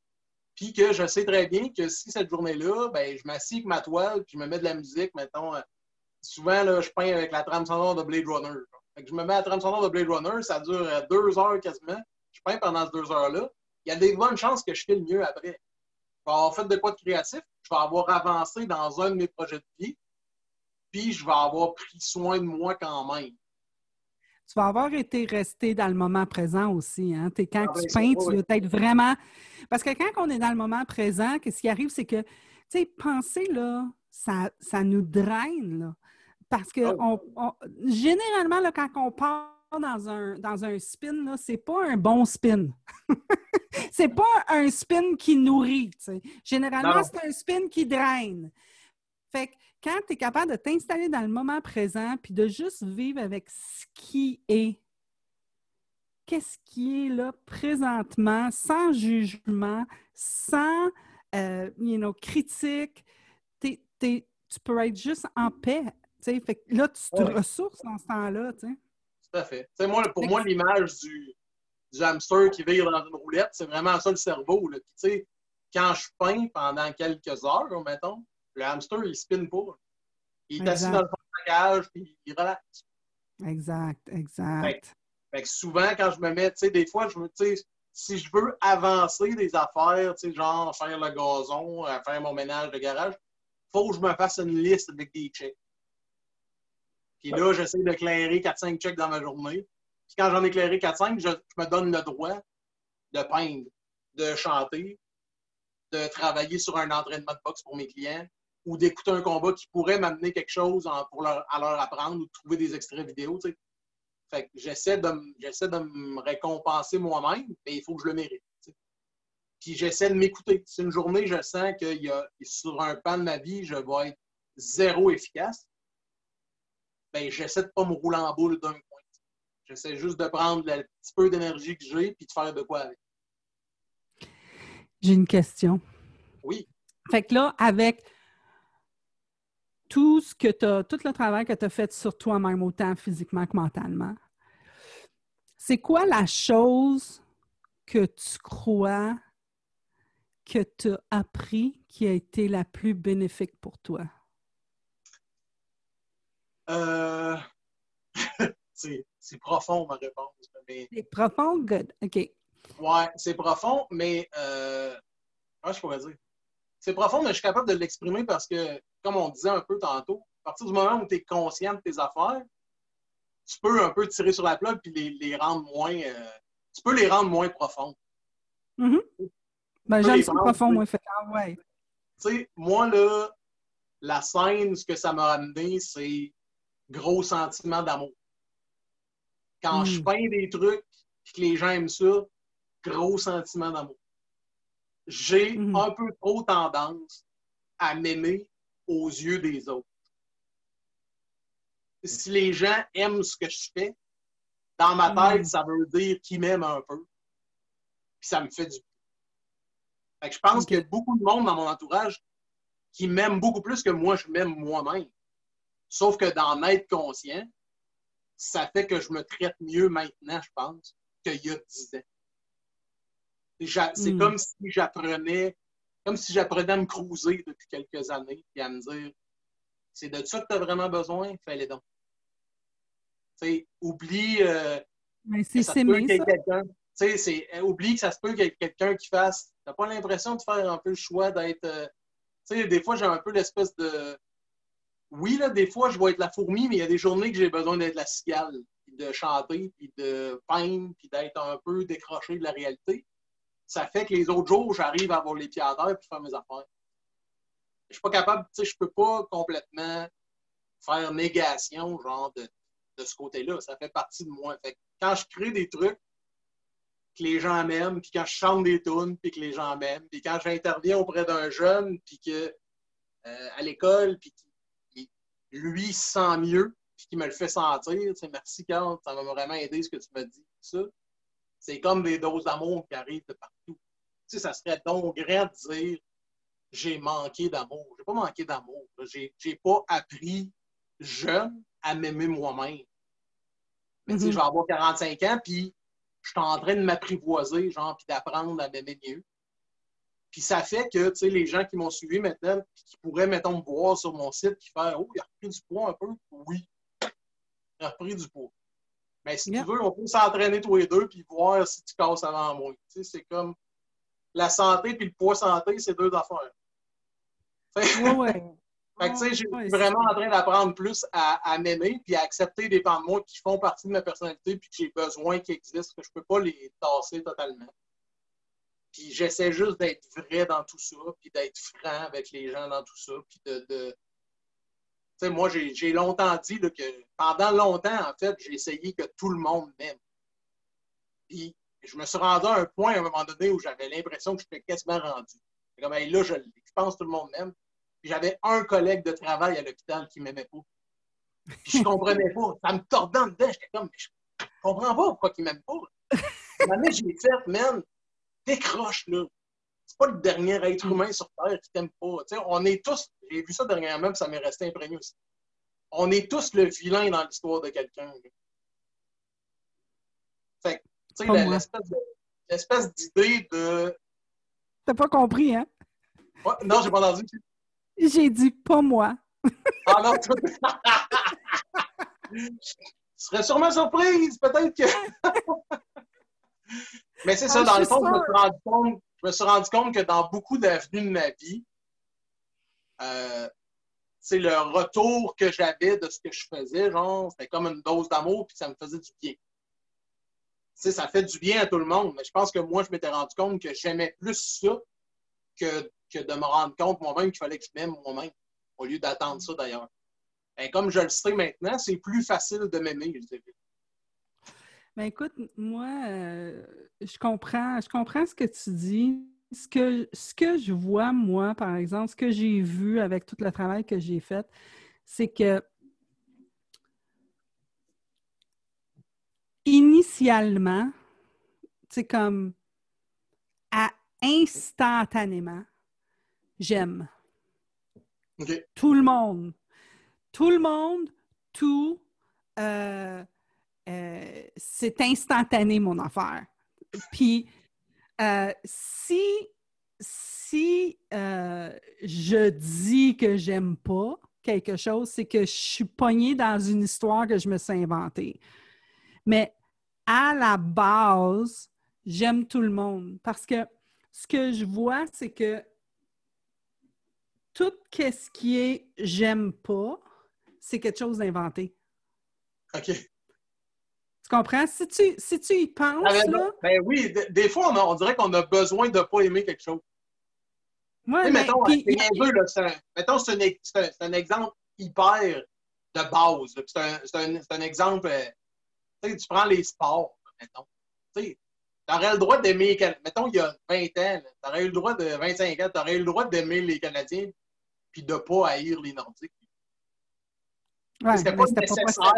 S2: Puis que je sais très bien que si cette journée-là, ben, je m'assieds avec ma toile, puis je me mets de la musique, mettons, souvent, là, je peins avec la trame sonore de Blade Runner. je me mets à la trame sonore de Blade Runner, ça dure euh, deux heures quasiment. Je peins pendant ces deux heures-là. Il y a des bonnes chances que je file mieux après. Je vais avoir fait de quoi de créatif, je vais avoir avancé dans un de mes projets de vie, puis je vais avoir pris soin de moi quand même.
S1: Tu vas avoir été resté dans le moment présent aussi. Hein? quand ah, tu ben, peins, tu veux être vraiment. Parce que quand on est dans le moment présent, ce qui arrive, c'est que, tu sais, penser, là, ça, ça nous draine, là. Parce que ah généralement, là, quand on part dans un, dans un spin, ce n'est pas un bon spin. c'est pas un spin qui nourrit. Généralement, c'est un spin qui draine. Fait que quand tu es capable de t'installer dans le moment présent puis de juste vivre avec ce qui est, qu'est-ce qui est là présentement, sans jugement, sans euh, you know, critique, tu peux être juste en paix fait là, tu te ressources dans ce temps-là. Tout
S2: à fait. moi, pour moi, l'image du, du, hamster qui vire dans une roulette, c'est vraiment ça le cerveau. Là. quand je peins pendant quelques heures, mettons, le hamster, il spinne pas. Il est assis dans le fond de la cage, puis il relaxe.
S1: Exact, exact.
S2: Fait, que souvent, quand je me mets, tu sais, des fois, je me, si je veux avancer des affaires, tu sais, genre faire le gazon, euh, faire mon ménage de garage, il faut que je me fasse une liste avec des checks. Puis là, j'essaie d'éclairer 4-5 checks dans ma journée. Puis quand j'en ai éclairé 4-5, je, me donne le droit de peindre, de chanter, de travailler sur un entraînement de boxe pour mes clients ou d'écouter un combat qui pourrait m'amener quelque chose pour leur, à leur apprendre ou de trouver des extraits vidéo. Que j'essaie de, de me récompenser moi-même, mais il faut que je le mérite. Puis j'essaie de m'écouter. Si une journée, je sens qu'il y a sur un pan de ma vie, je vais être zéro efficace, ben, j'essaie de ne pas me rouler en boule d'un point. J'essaie juste de prendre le petit peu d'énergie que j'ai puis de faire de quoi avec.
S1: J'ai une question.
S2: Oui.
S1: Fait que là, avec tout ce que tu tout le travail que tu as fait sur toi-même, autant physiquement que mentalement, c'est quoi la chose que tu crois que tu as appris qui a été la plus bénéfique pour toi?
S2: Euh, c'est profond, ma réponse.
S1: C'est profond, good? OK.
S2: Ouais, c'est profond, mais euh, je pourrais dire. C'est profond, mais je suis capable de l'exprimer parce que, comme on disait un peu tantôt, à partir du moment où tu es conscient de tes affaires, tu peux un peu tirer sur la plug puis les, les rendre moins. Euh, tu peux les rendre moins profondes.
S1: Mm Ben, j'aime ça profond, moi, fait ouais.
S2: Tu sais, moi, là, la scène, ce que ça m'a amené, c'est gros sentiment d'amour. Quand je hmm. peins des trucs et que les gens aiment ça, gros sentiment d'amour. j'ai
S1: Mhm.
S2: un peu trop tendance à m'aimer aux yeux des autres. Si les gens aiment ce que je fais, dans ma tête,
S1: Mhm.
S2: ça veut dire qu'ils m'aiment un peu. Puis ça me fait du fait que je pense qu'il y a beaucoup de monde dans mon entourage qui m'aime beaucoup plus que moi, je m'aime moi-même. Sauf que d'en être conscient, ça fait que je me traite mieux maintenant, je pense, qu'il y a 10 ans. C'est
S1: Mm.
S2: comme si j'apprenais comme si j'apprenais à me cruiser depuis quelques années et à me dire c'est de ça que tu as vraiment besoin, fais-les donc. Tu sais, oublie euh,
S1: Mais
S2: que ça se peut
S1: ça.
S2: c'est- euh, oublie que ça se peut qu'il y ait quelqu'un qui fasse. T'as pas l'impression de faire un peu le choix d'être. euh, tu sais, des fois, j'ai un peu l'espèce de. Oui, là, des fois, je vais être la fourmi, mais il y a des journées que j'ai besoin d'être la cigale, puis de chanter, puis de peindre, puis d'être un peu décroché de la réalité. Ça fait que les autres jours, j'arrive à avoir les pieds à terre puis faire mes affaires. Je suis pas capable, tu sais, je peux pas complètement faire négation, genre, de, ce côté-là. Ça fait partie de moi. Fait que quand je crée des trucs que les gens m'aiment, puis quand je chante des tunes, puis que les gens m'aiment, puis quand j'interviens auprès d'un jeune, puis que euh, à l'école, puis lui se sent mieux, puis qu'il me le fait sentir, tu sais, merci Carl, ça m'a vraiment aidé ce que tu m'as dit, ça. C'est comme des doses d'amour qui arrivent de partout. Tu sais, ça serait donc grand de dire j'ai manqué d'amour. J'ai pas manqué d'amour. J'ai, j'ai pas appris jeune à m'aimer moi-même. Mais tu sais,
S1: Mhm.
S2: je vais avoir 45 ans, puis je suis en train de m'apprivoiser, genre, puis d'apprendre à m'aimer mieux. Puis ça fait que, tu sais, les gens qui m'ont suivi maintenant, qui pourraient, mettons, me voir sur mon site, qui font Oh, il a repris du poids un peu. Oui, il a repris du poids. Mais si
S1: Yeah.
S2: tu veux, on peut s'entraîner tous les deux, puis voir si tu casses avant moi. Tu sais, c'est comme la santé puis le poids santé, c'est deux affaires.
S1: Ouais, ouais.
S2: fait que, tu sais, je suis
S1: Ouais,
S2: vraiment en train d'apprendre plus à, à m'aimer puis à accepter des pans de moi qui font partie de ma personnalité puis que j'ai besoin qu'ils existent, que je peux pas les tasser totalement. J'essaie juste d'être vrai dans tout ça, puis d'être franc avec les gens dans tout ça, puis de... Tu sais, moi, j'ai longtemps dit que pendant longtemps, en fait, j'ai essayé que tout le monde m'aime. Puis je me suis rendu à un point à un moment donné où j'avais l'impression que j'étais quasiment rendu. Comme, hey, là, je, je pense que tout le monde m'aime. Puis j'avais un collègue de travail à l'hôpital qui m'aimait pas. Puis je comprenais pas. Ça me tordait en dedans. J'étais comme, mais je comprends pas pourquoi il m'aime pas. Maintenant, j'ai fait, man, décroche, là. C'est pas le dernier être humain sur Terre qui t'aime pas. On est tous, j'ai vu ça dernièrement, puis ça m'est resté imprégné aussi. On est tous le vilain dans l'histoire de quelqu'un. Fait tu sais, l'espèce d'idée de.
S1: T'as pas compris, hein?
S2: Ouais, non, j'ai pas entendu.
S1: J'ai dit pas moi.
S2: Ah non, toi- Tu serais sûrement surprise, peut-être que. Mais c'est ça,
S1: Ah,
S2: dans le fond, je me, suis rendu compte, je me suis rendu compte que dans beaucoup d'avenues de ma vie, euh, c'est le retour que j'avais de ce que je faisais, genre, c'était comme une dose d'amour, puis ça me faisait du bien. Ça fait du bien à tout le monde, mais je pense que moi, je m'étais rendu compte que j'aimais plus ça que, que de me rendre compte moi-même qu'il fallait que je m'aime moi-même, au lieu d'attendre ça d'ailleurs. Ben, comme je le sais maintenant, c'est plus facile de m'aimer, je dirais.
S1: Ben écoute, moi, euh, je comprends, je comprends ce que tu dis. Ce que, ce que je vois, moi, par exemple, ce que j'ai vu avec tout le travail que j'ai fait, c'est que initialement, c'est comme à instantanément, j'aime tout le monde. Tout le monde, tout, euh, euh, c'est instantané, mon affaire. Puis, euh, si, si euh, je dis que j'aime pas quelque chose, c'est que je suis pognée dans une histoire que je me suis inventée. Mais à la base, j'aime tout le monde parce que ce que je vois, c'est que tout ce qui est j'aime pas, c'est quelque chose d'inventé.
S2: OK.
S1: Tu comprends? Si tu, si tu y penses,
S2: Ah, ben,
S1: là,
S2: ben oui, des fois, on, a- on dirait qu'on a besoin de ne pas aimer quelque chose.
S1: ouais,
S2: sais,
S1: mais-
S2: mettons,
S1: puis-
S2: c'est niaiseux, là, c'est un, mettons, c'est un, c'est un- exemple hyper de base. là. C'est un, c'est un- c'est un exemple. euh, tu prends les sports, mettons. Tu aurais le droit d'aimer, mettons, il y a 20 ans, tu aurais eu le droit de 25 ans, tu aurais eu le droit d'aimer les Canadiens puis de ne pas haïr les Nordiques.
S1: Ouais,
S2: c'était pas
S1: c'était
S2: nécessaire.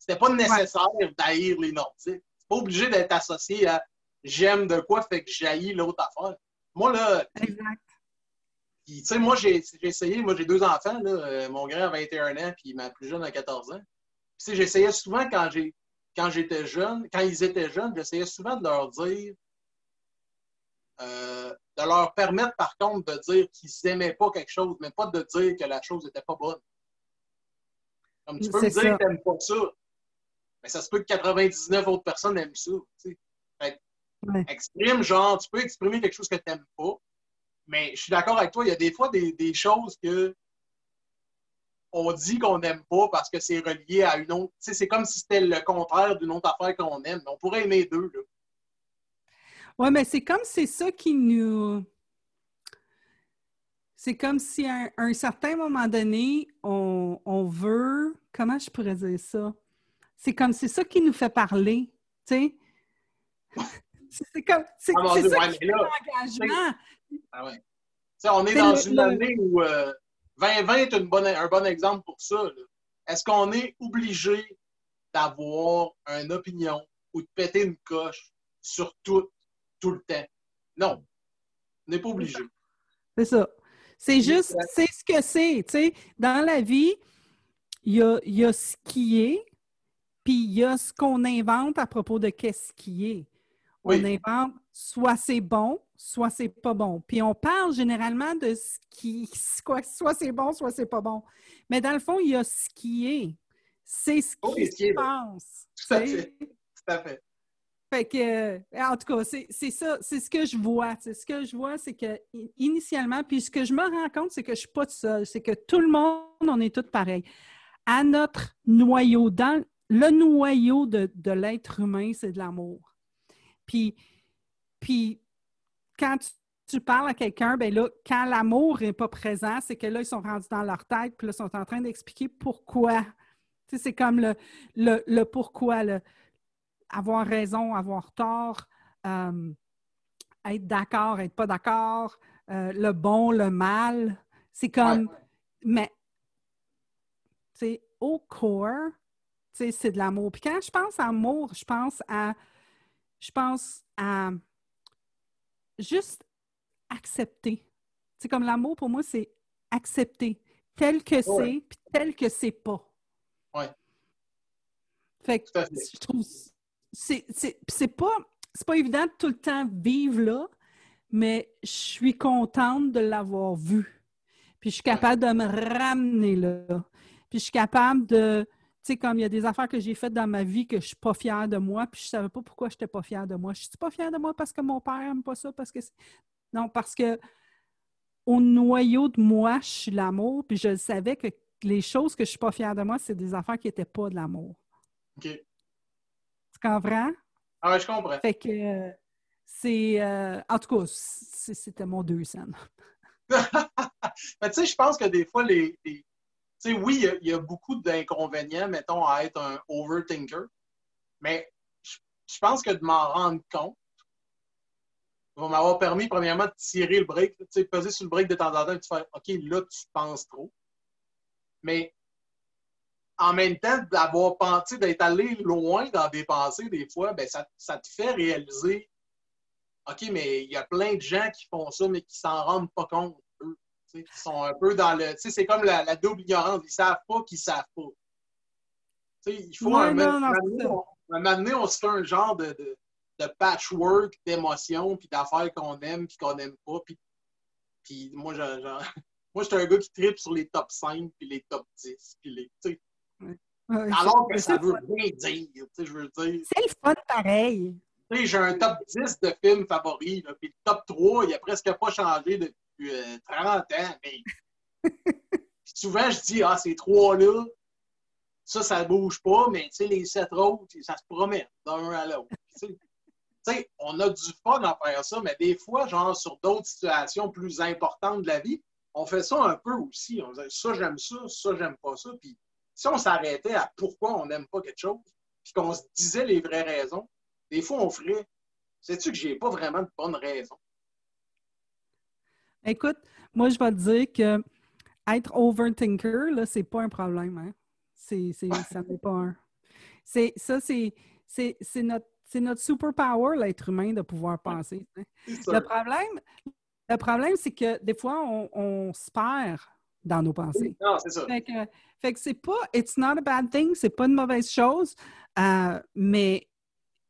S2: C'était pas nécessaire d'haïr les Nordiques. C'est pas obligé d'être associé à j'aime de quoi, fait que j'haïs l'autre affaire. Moi, là,
S1: Exact.
S2: puis, tu sais, moi, j'ai essayé, moi, j'ai deux enfants, là, euh, mon grand a 21 ans, puis ma plus jeune a 14 ans. Puis, tu sais, j'essayais souvent quand j'ai quand j'étais jeune, quand ils étaient jeunes, j'essayais souvent de leur dire, euh, de leur permettre, par contre, de dire qu'ils n'aimaient pas quelque chose, mais pas de dire que la chose n'était pas bonne. Comme tu peux me dire
S1: ça.
S2: que tu n'aimes pas ça, mais ça se peut que 99 autres personnes aiment ça. tu sais.
S1: Ouais.
S2: Exprime, genre, tu peux exprimer quelque chose que tu n'aimes pas, mais je suis d'accord avec toi, il y a des fois des, des choses que on dit qu'on n'aime pas parce que c'est relié à une autre. Tu sais, c'est comme si c'était le contraire d'une autre affaire qu'on aime. On pourrait aimer deux. Là.
S1: Oui, mais c'est comme c'est ça qui nous. C'est comme si à un, un certain moment donné, on, on veut. Comment je pourrais dire ça? C'est comme c'est ça qui nous fait parler. Tu sais? C'est comme. C'est
S2: Ah,
S1: ça
S2: ouais,
S1: qui l'engagement.
S2: Ah ouais. On est dans
S1: le-
S2: une
S1: le-
S2: année où euh, 2020 est une bonne, un bon exemple pour ça. Est-ce qu'on est obligé d'avoir une opinion ou de péter une coche sur tout, tout le temps? Non. On n'est pas obligé.
S1: C'est ça. C'est juste,
S2: Exact.
S1: c'est ce que c'est. Tu sais, dans la vie, il y a, il y a ce qui est, puis il y a ce qu'on invente à propos de qu'est-ce qui est. On invente soit c'est bon, soit c'est pas bon. Puis on parle généralement de ce qui, quoi, soit c'est bon, soit c'est pas bon. Mais dans le fond, il y a ce qui est. C'est ce
S2: Oui,
S1: qui se passe.
S2: Tout à fait. Tout à fait.
S1: Fait que, euh, en tout cas, c'est ça, c'est ce que je vois. C'est ce que je vois, c'est que initialement, puis ce que je me rends compte, c'est que je suis pas seule, c'est que tout le monde, on est tous pareils. À notre noyau, dans le noyau de, de l'être humain, c'est de l'amour. Puis, puis quand tu, tu parles à quelqu'un, ben là, quand l'amour n'est pas présent, c'est que là, ils sont rendus dans leur tête, puis là, ils sont en train d'expliquer pourquoi. Tu sais, c'est comme le, le, le pourquoi, le avoir raison, avoir tort, euh, être d'accord, être pas d'accord, euh, le bon, le mal. C'est comme, mais, tu sais, au corps, c'est de l'amour. Puis quand je pense à amour, je pense à, je pense à juste accepter. C'est comme l'amour, pour moi, c'est accepter tel que c'est,
S2: Ouais.
S1: puis tel que c'est pas.
S2: Ouais.
S1: Fait que je trouve c'est pas c'est pas évident de tout le temps vivre là, mais je suis contente de l'avoir vu. Puis je suis capable de me ramener là. Puis je suis capable de sais comme il y a des affaires que j'ai faites dans ma vie que je suis pas fière de moi, puis je savais pas pourquoi je n'étais pas fière de moi. Je suis pas fière de moi parce que mon père aime pas ça parce que non parce que au noyau de moi, je suis l'amour, puis je savais que les choses que je suis pas fière de moi, c'est des affaires qui étaient pas de l'amour.
S2: OK.
S1: Tu comprends?
S2: Ah ouais, je comprends.
S1: Fait que c'est. euh, en tout cas, c'était mon deux scènes.
S2: Mais tu sais, je pense que des fois, les. Sais, oui, il y a- beaucoup d'inconvénients, mettons, à être un overthinker. Mais je, je pense que de m'en rendre compte va m'avoir permis, premièrement, de tirer le break. Tu sais, peser sur le break de temps en temps et de faire OK, là, tu penses trop. Mais en même temps, d'avoir pensé, d'être allé loin dans des pensées, des fois, ben, ça, ça te fait réaliser OK, mais il y a plein de gens qui font ça, mais qui s'en rendent pas compte, qui sont un peu dans le. Tu sais, c'est comme la, la double ignorance. Ils savent pas qu'ils savent pas. Tu sais, il faut
S1: Ouais,
S2: un,
S1: non, non,
S2: un, on, un moment donné, on se fait un genre de, de, de patchwork d'émotions, puis d'affaires qu'on aime, puis qu'on n'aime pas. Puis, puis moi, je, genre, moi, j'étais un gars qui tripe sur les top 5, puis les top 10. Puis les, tu sais,
S1: Ouais,
S2: alors que ça veut rien dire. Tu sais, je veux dire.
S1: C'est le fun pareil.
S2: J'ai un top 10 de films favoris, là, puis le top 3, il a presque pas changé depuis euh, 30 ans. Mais... Souvent, je dis, ah, ces trois-là, ça, ça bouge pas, mais tu sais, les sept autres, ça se promène d'un à l'autre. Tu sais, on a du fun à faire ça, mais des fois, genre, sur d'autres situations plus importantes de la vie, on fait ça un peu aussi. On dit, ça, j'aime ça, ça, j'aime pas ça. Puis si on s'arrêtait à pourquoi on n'aime pas quelque chose, puis qu'on se disait les vraies raisons, des fois, on ferait sais-tu que j'ai pas vraiment de bonnes raisons?
S1: Écoute, moi, je vais te dire que être overthinker, là, c'est pas un problème. Hein? C'est, ça n'est pas un. C'est, ça, c'est, c'est, notre, c'est notre superpower, l'être humain, de pouvoir penser. Hein. Le problème, le problème, c'est que des fois, on, se perd dans nos pensées.
S2: Non, c'est ça.
S1: Fait que, fait que c'est pas, it's not a bad thing, c'est pas une mauvaise chose, euh, mais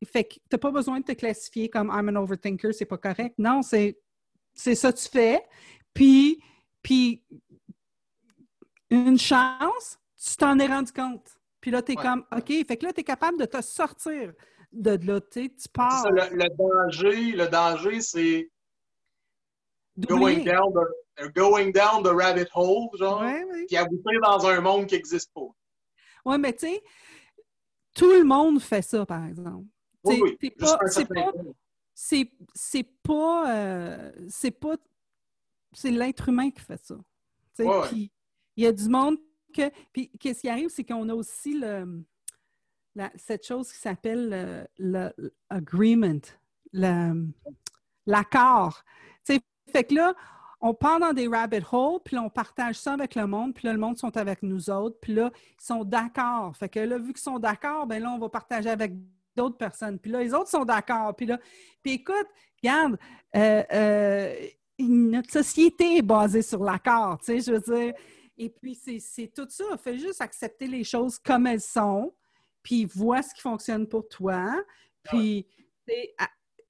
S1: fait que t'as pas besoin de te classifier comme I'm an overthinker, c'est pas correct. Non, c'est, c'est ça que tu fais. Puis, puis une chance, tu t'en es rendu compte. Puis là, tu es comme, OK, fait que là, tu es capable de te sortir de là, tu pars.
S2: le, danger, le danger, c'est going down, the, going down the rabbit hole, genre, puis aboutir dans un monde qui n'existe pas.
S1: Oui, mais tu sais, tout le monde fait ça, par exemple.
S2: Oui,
S1: oui. C'est pas, c'est pas, euh, c'est pas, c'est l'être humain qui fait ça. Puis il y a du monde que, puis qu'est-ce qui arrive, c'est qu'on a aussi le, cette chose qui s'appelle l'agreement, l'accord. Fait que là, on part dans des rabbit holes, puis là, on partage ça avec le monde, puis là, le monde sont avec nous autres, puis là, ils sont d'accord. Fait que là, vu qu'ils sont d'accord, ben là, on va partager avec d'autres personnes. Puis là, les autres sont d'accord. Puis là, puis écoute, regarde, euh, euh, notre société est basée sur l'accord, tu sais, je veux dire. Et puis, c'est tout ça. Fais juste accepter les choses comme elles sont, puis vois ce qui fonctionne pour toi, puis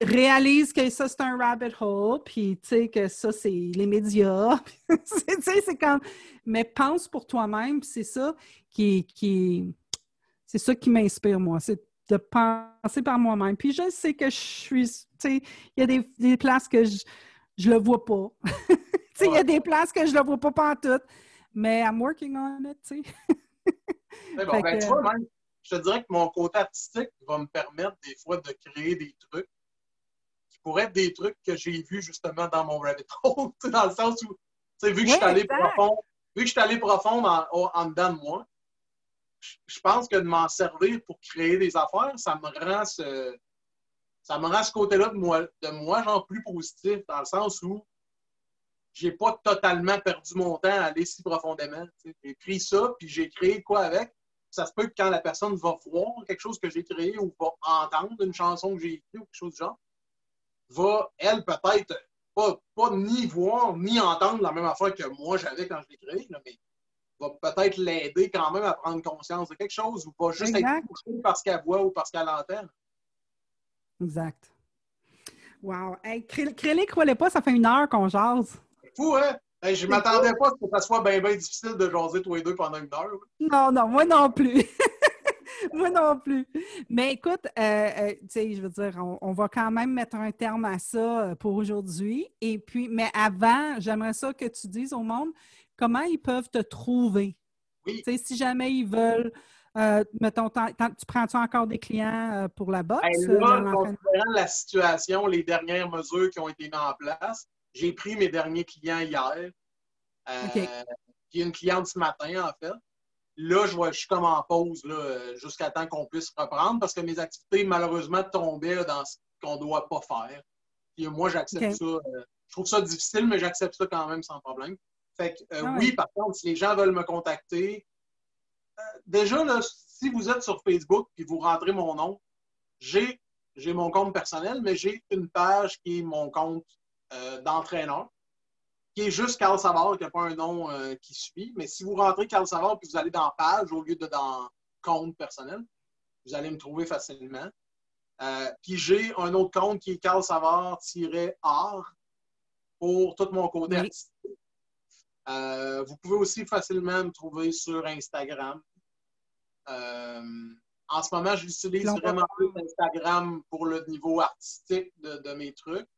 S1: réalise que ça, c'est un rabbit hole, puis tu sais que ça, c'est les médias. tu sais, c'est comme... Mais pense pour toi-même, c'est ça qui... qui c'est ça qui m'inspire, moi. C'est de penser par moi-même. Puis je sais que je suis... Tu sais, il y a des, des, places que je je le vois pas. tu sais, il y a des places que je le vois pas partout. Mais I'm working on it, tu sais.
S2: bon, ben, tu vois, même, je te dirais que mon côté artistique va me permettre des fois de créer des trucs qui pourraient être des trucs que j'ai vus justement dans mon rabbit hole, dans le sens où, tu sais, vu que je suis allé profond, vu que je suis allé profond en, en dedans de moi, je pense que de m'en servir pour créer des affaires, ça me rend ce, ça me rend ce côté-là de moi, de moi, genre plus positif, dans le sens où j'ai pas totalement perdu mon temps à aller si profondément. J'ai pris ça, puis j'ai créé quoi avec? Ça se peut que quand la personne va voir quelque chose que j'ai créé ou va entendre une chanson que j'ai écrite ou quelque chose du genre, va, elle, peut-être pas, pas, ni voir ni entendre la même affaire que moi j'avais quand je l'ai créé, mais va peut-être l'aider quand même à prendre conscience de quelque chose ou pas juste être touché parce qu'elle voit ou parce qu'elle entend.
S1: Exact. Wow. Hey, Crélic, croyez pas, ça fait une heure qu'on jase
S2: fou, hein? je ne m'attendais pas à ce que ça soit bien, bien difficile de jaser tous les deux pendant une heure.
S1: Non, non, moi non plus. moi non plus. Mais écoute, euh, euh, tu sais, je veux dire, on, va quand même mettre un terme à ça euh, pour aujourd'hui. Et puis, mais avant, j'aimerais ça que tu dises au monde comment ils peuvent te trouver?
S2: Oui.
S1: Si jamais ils veulent. mettons, tu prends-tu encore des clients pour la boxe?
S2: Là, considérant la situation, les dernières mesures qui ont été mises en place, j'ai pris mes derniers clients hier. Euh, Puis une cliente ce matin, en fait. Là, je, vois, je suis comme en pause jusqu'à temps qu'on puisse reprendre parce que mes activités, malheureusement, tombaient dans ce qu'on ne doit pas faire. Puis moi, j'accepte ça. Euh, je trouve ça difficile, mais j'accepte ça quand même sans problème. Fait que euh, ah oui, par contre, si les gens veulent me contacter, euh, déjà, là, si vous êtes sur Facebook et vous rentrez mon nom, j'ai mon compte personnel, mais j'ai une page qui est mon compte euh, d'entraîneur, qui est juste Carl Savard, qui n'a pas un nom qui suit. Mais si vous rentrez Carl Savard puis vous allez dans page au lieu de dans compte personnel, vous allez me trouver facilement. Puis j'ai un autre compte qui est Carl Savard-art pour tout mon côté artistique. Vous pouvez aussi facilement me trouver sur Instagram. en ce moment, j'utilise vraiment plus Instagram pour le niveau artistique de mes trucs.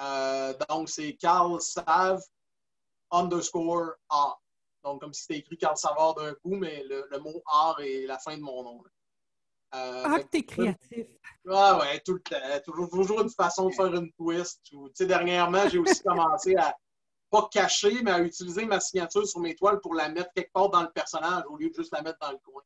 S2: Euh, donc, c'est Carl Save underscore art. Donc, comme si c'était écrit Carl Savard d'un coup, mais le, mot art est la fin de mon nom.
S1: Euh, ah, t'es créatif.
S2: Ah ouais, tout le temps. Toujours, toujours une façon de faire une twist. sais, dernièrement, j'ai aussi commencé à pas cacher, mais à utiliser ma signature sur mes toiles pour la mettre quelque part dans le personnage au lieu de juste la mettre dans le coin.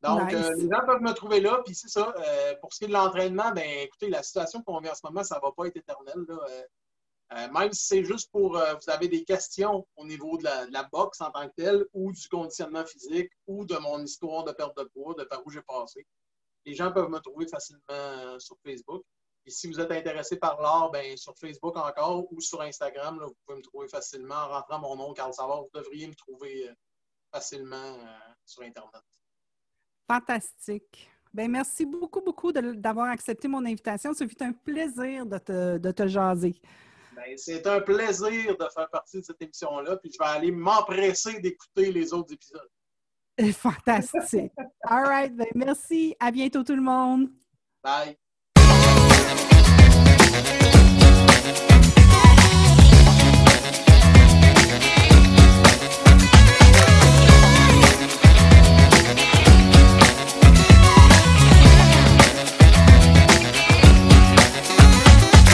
S2: Donc, euh, les gens peuvent me trouver là. Puis c'est ça. Euh, pour ce qui est de l'entraînement, ben écoutez, la situation qu'on vit en ce moment, ça ne va pas être éternel. Euh, même si c'est juste pour vous avez des questions au niveau de la, boxe en tant que telle, ou du conditionnement physique, ou de mon histoire de perte de poids, de par où j'ai passé. Les gens peuvent me trouver facilement sur Facebook. Et si vous êtes intéressé par l'art, ben, sur Facebook encore ou sur Instagram, vous pouvez me trouver facilement en rentrant mon nom, Carl Savard. Vous devriez me trouver facilement sur Internet.
S1: Fantastique. Bien, merci beaucoup, beaucoup d'avoir accepté mon invitation. Ça fut un plaisir de te, de te jaser.
S2: Ben, c'est un plaisir de faire partie de cette émission-là, puis je vais aller m'empresser d'écouter les autres épisodes.
S1: Fantastique. All right. Ben, merci. À bientôt, tout le monde.
S2: Bye.